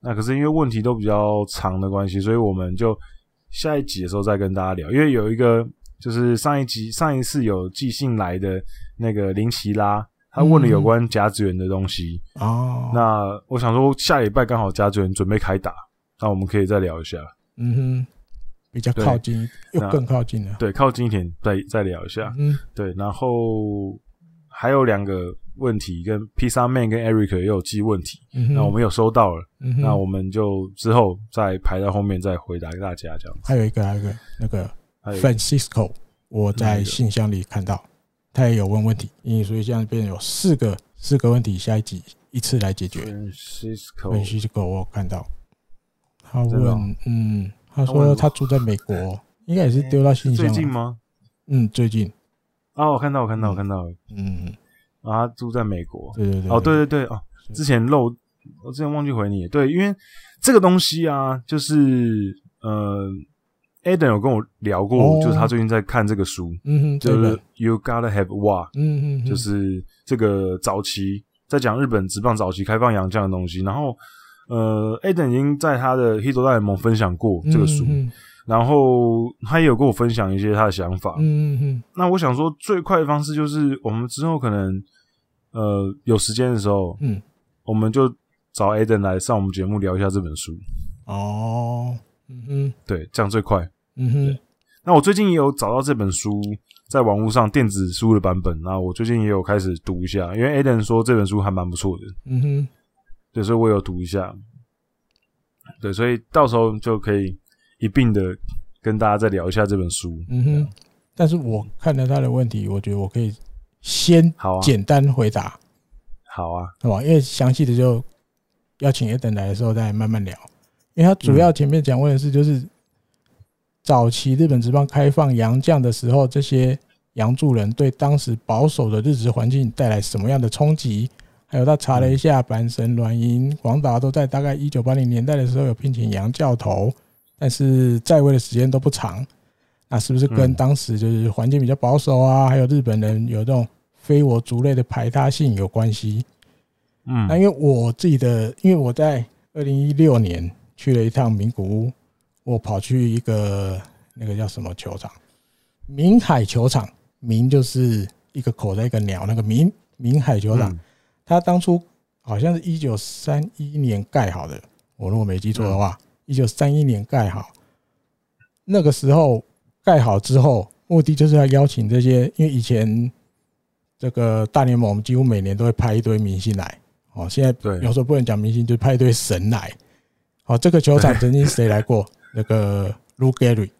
那可是因为问题都比较长的关系，所以我们就下一集的时候再跟大家聊。因为有一个就是上一集上一次有寄信来的那个林奇拉，他问了有关甲子园的东西哦。那我想说下礼拜刚好甲子园准备开打，那我们可以再聊一下。嗯哼。比较靠近，又更靠近了。对，靠近一点，再再聊一下。嗯，对。然后还有两个问题，跟披萨妹跟 Eric 也有寄问题，嗯，那我们有收到了，嗯，那我们就之后再排到后面再回答给大家这样子。还有一个，还有一个那个 Francisco，我在信箱里看到，他也有问问题，因为所以这样变成有四个四个问题，下一集一次来解决。Francisco，Francisco，我有看到他问，嗯。他说他住在美国，应该也是丢到信箱。最近吗？嗯，最近。啊，我看到，我看到，我看到。嗯，啊，他住在美国。对对对。哦，对对对哦，之前漏，我之前忘记回你。对，因为这个东西啊，就是呃，Adam 有跟我聊过，就是他最近在看这个书，就是 You Gotta Have Wa，嗯嗯，就是这个早期在讲日本职棒早期开放洋将的东西，然后。呃，Aden 已经在他的《Hito 大联盟》分享过这个书，嗯嗯，然后他也有跟我分享一些他的想法。嗯嗯嗯。那我想说，最快的方式就是我们之后可能呃有时间的时候，嗯，我们就找 Aden 来上我们节目聊一下这本书。哦，嗯哼，对，这样最快。嗯哼。那我最近也有找到这本书在网络上电子书的版本，那我最近也有开始读一下，因为 Aden 说这本书还蛮不错的。嗯哼。对，所以我有读一下，对，所以到时候就可以一并的跟大家再聊一下这本书。嗯哼，但是我看了他的问题，我觉得我可以先好简单回答。好啊，好吧，因为详细的就邀请 Adam 来的时候再慢慢聊。因为他主要前面讲问的是，就是早期日本职棒开放洋将的时候，这些洋助人对当时保守的日职环境带来什么样的冲击？还有他查了一下，阪神、软银、广岛都在大概一九八零年代的时候有聘请洋教头，但是在位的时间都不长。那是不是跟当时就是环境比较保守啊？还有日本人有这种非我族类的排他性有关系？嗯，那因为我自己的，因为我在二零一六年去了一趟名古屋，我跑去一个那个叫什么球场？明海球场，明就是一个口袋一个鸟，那个明明海球场。他当初好像是一九三一年盖好的，我如果没记错的话，一九三一年盖好。那个时候盖好之后，目的就是要邀请这些，因为以前这个大联盟几乎每年都会派一堆明星来，哦，现在有时候不能讲明星，就派一堆神来。哦，这个球场曾经谁来过？那个 Lou Gehrig，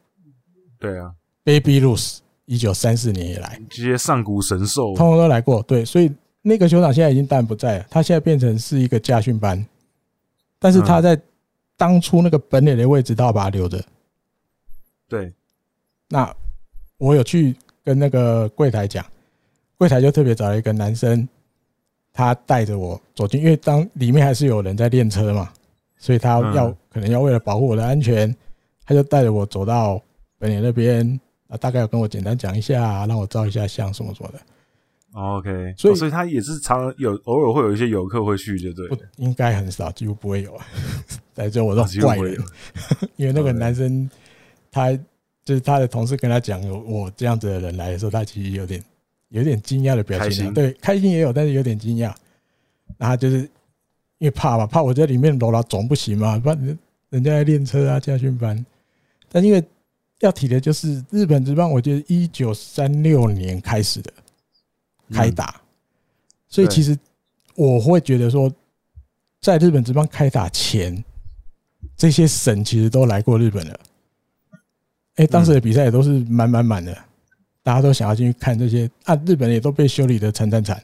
对啊，Baby Ruth，一九三四年以来，这些上古神兽通通都来过，对，所以。那个球场现在已经但不在了，他现在变成是一个驾训班，但是他在当初那个本垒的位置，他要把他留着。对，那我有去跟那个柜台讲，柜台就特别找了一个男生，他带着我走进，因为当里面还是有人在练车嘛，所以他要可能要为了保护我的安全，他就带着我走到本垒那边，啊，大概要跟我简单讲一下，让我照一下相什么什么的。OK，所以、哦、所以他也是常有偶尔会有一些游客会去，就对，应该很少，几乎不会有。在这我都怪人，因为那个男生他就是他的同事跟他讲有我这样子的人来的时候，他其实有点有点惊讶的表情，心。对，开心也有，但是有点惊讶。然后就是因为怕嘛，怕我在里面楼老总不行嘛，不然人家在练车啊，家训班。但因为要提的就是日本职棒，我觉得一九三六年开始的开打，嗯、所以其实我会觉得说，在日本职棒开打前，这些神其实都来过日本了。哎，当时的比赛也都是满满满的，大家都想要进去看这些啊，日本也都被修理的惨惨惨。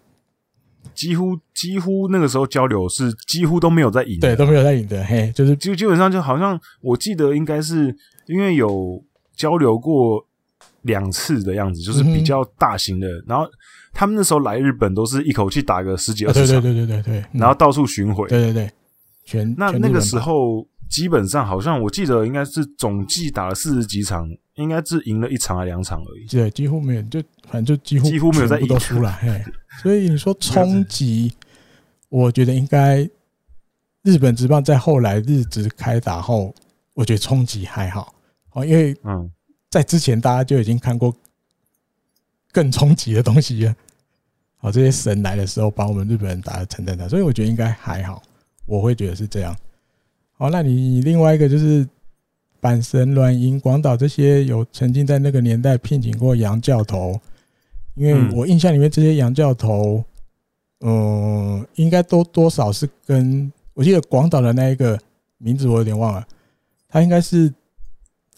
几乎几乎那个时候交流是几乎都没有在赢，对，都没有在赢的。嘿，就是就基本上就好像我记得应该是因为有交流过两次的样子，就是比较大型的。然后他们那时候来日本都是一口气打个十几二十场，对对对对对，然后到处巡回，对对对，全那那个时候基本上好像我记得应该是总计打了四十几场，应该是赢了一场还两场而已，对，几乎没有，就反正就几乎几乎没有在赢，都输了，嘿。所以你说冲击，我觉得应该日本职棒在后来日职开打后，我觉得冲击还好。哦，因为嗯，在之前大家就已经看过更冲击的东西了。好，这些神来的时候，把我们日本人打得沉沉的，所以我觉得应该还好，我会觉得是这样。好，那你另外一个就是阪神、软银、广岛这些有曾经在那个年代聘请过洋教头。因为我印象里面这些洋教头，嗯，应该都多少是跟我记得广岛的那一个名字我有点忘了，他应该是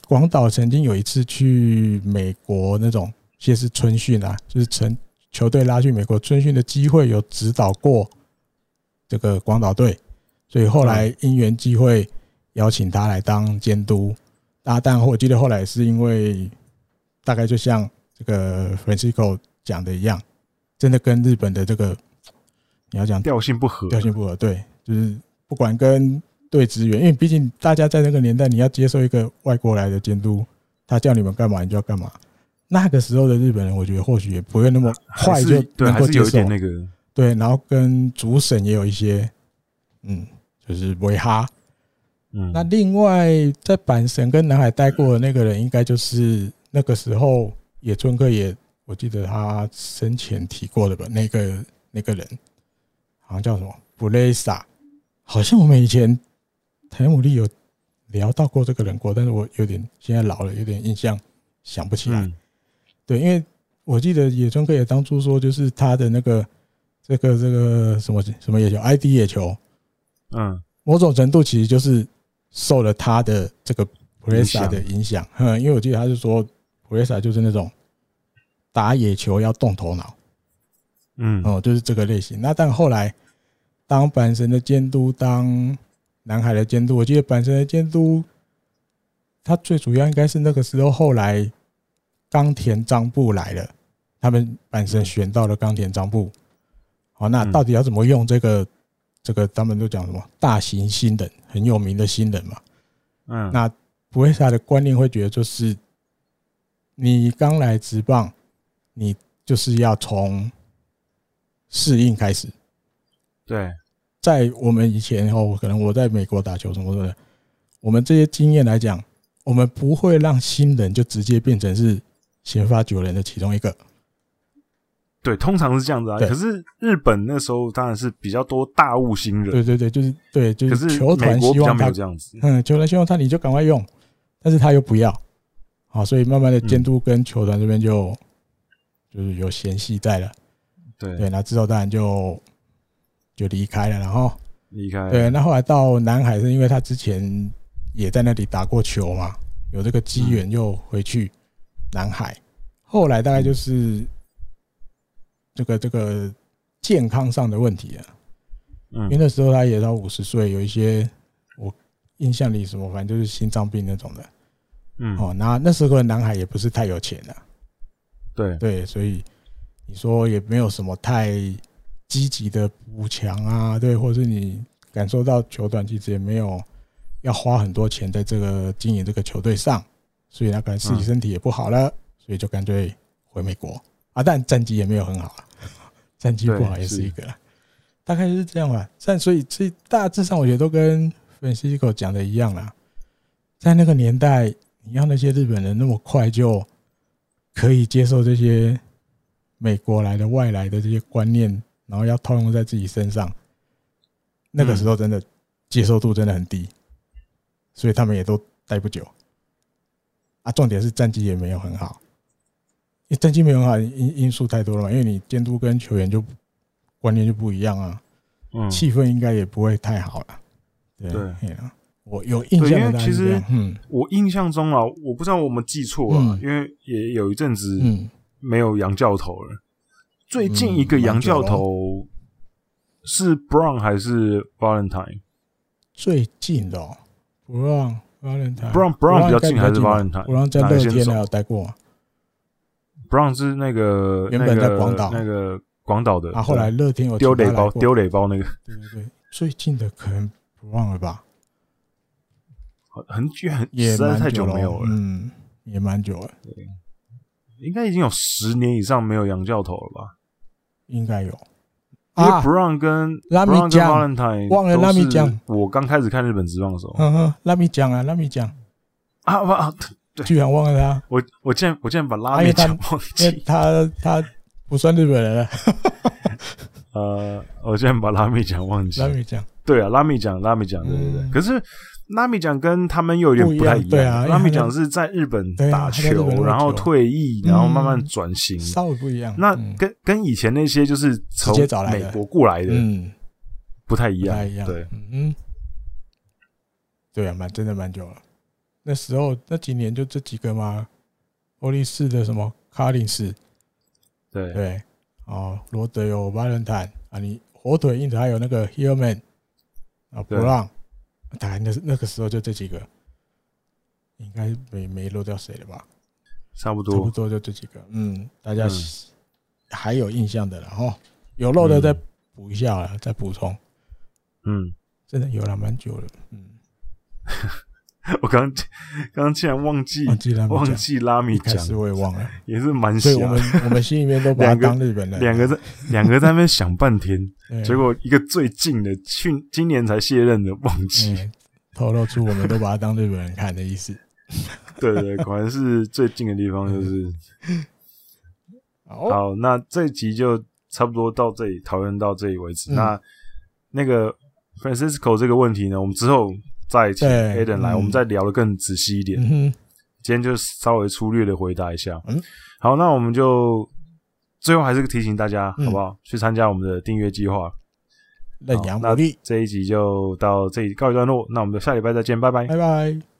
广岛曾经有一次去美国那种先是春训啊，就是成球队拉去美国春训的机会，有指导过这个广岛队，所以后来因缘机会邀请他来当监督，啊，但我记得后来是因为大概就像。这个 Francisco 讲的一样，真的跟日本的这个你要讲调性不合，调性不合，对，就是不管跟队职员，因为毕竟大家在那个年代，你要接受一个外国来的监督，他叫你们干嘛，你就要干嘛。那个时候的日本人，我觉得或许也不会那么快就能够接受那个，对，然后跟主审也有一些，嗯，就是维哈，嗯，那另外在阪神跟南海待过的那个人，应该就是那个时候。野村克也，我记得他生前提过的吧？那个那个人好像叫什么布雷萨，好像我们以前台姆利有聊到过这个人过，但是我有点现在老了，有点印象想不起来。对，因为我记得野村克也当初说，就是他的那个这个这个什么什么野球，ID 野球，嗯，某种程度其实就是受了他的这个普雷萨的影响。嗯，因为我记得他是说普雷萨就是那种。打野球要动头脑，嗯，哦，就是这个类型。那但后来当阪神的监督，当南海的监督，我记得阪神的监督，他最主要应该是那个时候后来冈田彰布来了，他们阪神选到了冈田彰布。好，那到底要怎么用这个？这个他们都讲什么？大型新人，很有名的新人嘛。嗯，那不会他的观念会觉得就是你刚来职棒。你就是要从适应开始。对，在我们以前哦，可能我在美国打球什么的，我们这些经验来讲，我们不会让新人就直接变成是先发九人的其中一个。对，通常是这样子啊。可是日本那时候当然是比较多大物新人。对对对，就是对，就是球团希望他这样子。嗯，球团希望他你就赶快用，但是他又不要。好，所以慢慢的监督跟球团这边就。就是有嫌隙在了，对对，那之后当然就就离开了，然后离开。对，那后来到南海是因为他之前也在那里打过球嘛，有这个机缘又回去南海。后来大概就是这个这个健康上的问题啊，嗯，因为那时候他也到五十岁，有一些我印象里什么，反正就是心脏病那种的，嗯，哦，那那时候的南海也不是太有钱的。对。对，所以你说也没有什么太积极的补强啊，对，或者是你感受到球团其实也没有要花很多钱在这个经营这个球队上，所以他可能自己身体也不好了，所以就干脆回美国啊。但战绩也没有很好，战绩不好也是一个，大概就是这样吧。但所以所以大致上我觉得都跟 Francisco 讲的一样啦，在那个年代，你让那些日本人那么快就可以接受这些美国来的外来的这些观念，然后要套用在自己身上，那个时候真的接受度真的很低，所以他们也都待不久。啊，重点是战绩也没有很好，因为战绩没有很好，因因素太多了嘛。因为你监督跟球员就观念就不一样啊，嗯，气氛应该也不会太好了。对，对我有印象，因为其实，嗯，我印象中啊，我不知道我们记错了，因为也有一阵子，嗯，没有洋教头了。最近一个洋教头是 Brown 还是 Valentine？最近的 Brown。Brown Brown 比较近还是 Valentine？Brown 在乐天还有待过。Brown 是那个原本在广岛，那个广岛的。啊，后来乐天有丢垒包，丢垒包那个。对对对，最近的可能不忘了吧？很久，很实在太久没有了。嗯，也蛮久了。对，应该已经有十年以上没有洋教头了吧？应该有。因为 Brown 跟拉米酱，忘了拉米讲。我刚开始看日本职棒的时候，嗯哼，拉米讲啊，拉米讲啊，不，对，居然忘了他。我我竟然我竟然把拉米讲忘记，他他不算日本人了。呃，我竟然把拉米讲忘记。拉米讲，对啊，拉米讲，拉米讲，对对对。可是。拉米奖跟他们又有点不太一样。对啊，拉米奖是在日本打球，然后退役，然后慢慢转型，稍微不一样。那跟跟以前那些就是从美国过来的，嗯，不太一样。不太一样。对，嗯，对啊，蛮真的蛮久了。那时候那几年就这几个嘛，欧力士的什么卡林斯，对对，哦，罗德有巴伦坦啊，你火腿因此还有那个 Hillman 啊，布朗。大概那那个时候就这几个，应该没没漏掉谁了吧？差不多，差不多就这几个。嗯，大家还有印象的，了哈有漏的再补一下了，再补充。嗯，真的有了蛮久了。嗯，我刚刚刚竟然忘记忘记忘记拉米讲，是我也忘了，也是蛮所以我们我们心里面都把他当日本人，两个在 两个在那边想半天。结果一个最近的去今年才卸任的忘记、嗯，透露出我们都把他当日本人看的意思。对对，果然是最近的地方就是。好，那这一集就差不多到这里讨论到这里为止。嗯、那那个 Francisco 这个问题呢，我们之后再请 a d e n 来，嗯、我们再聊的更仔细一点。嗯、今天就稍微粗略的回答一下。嗯，好，那我们就。最后还是提醒大家，好不好？嗯、去参加我们的订阅计划。认养牡蛎，这一集就到这里告一段落。那我们就下礼拜再见，拜拜，拜拜。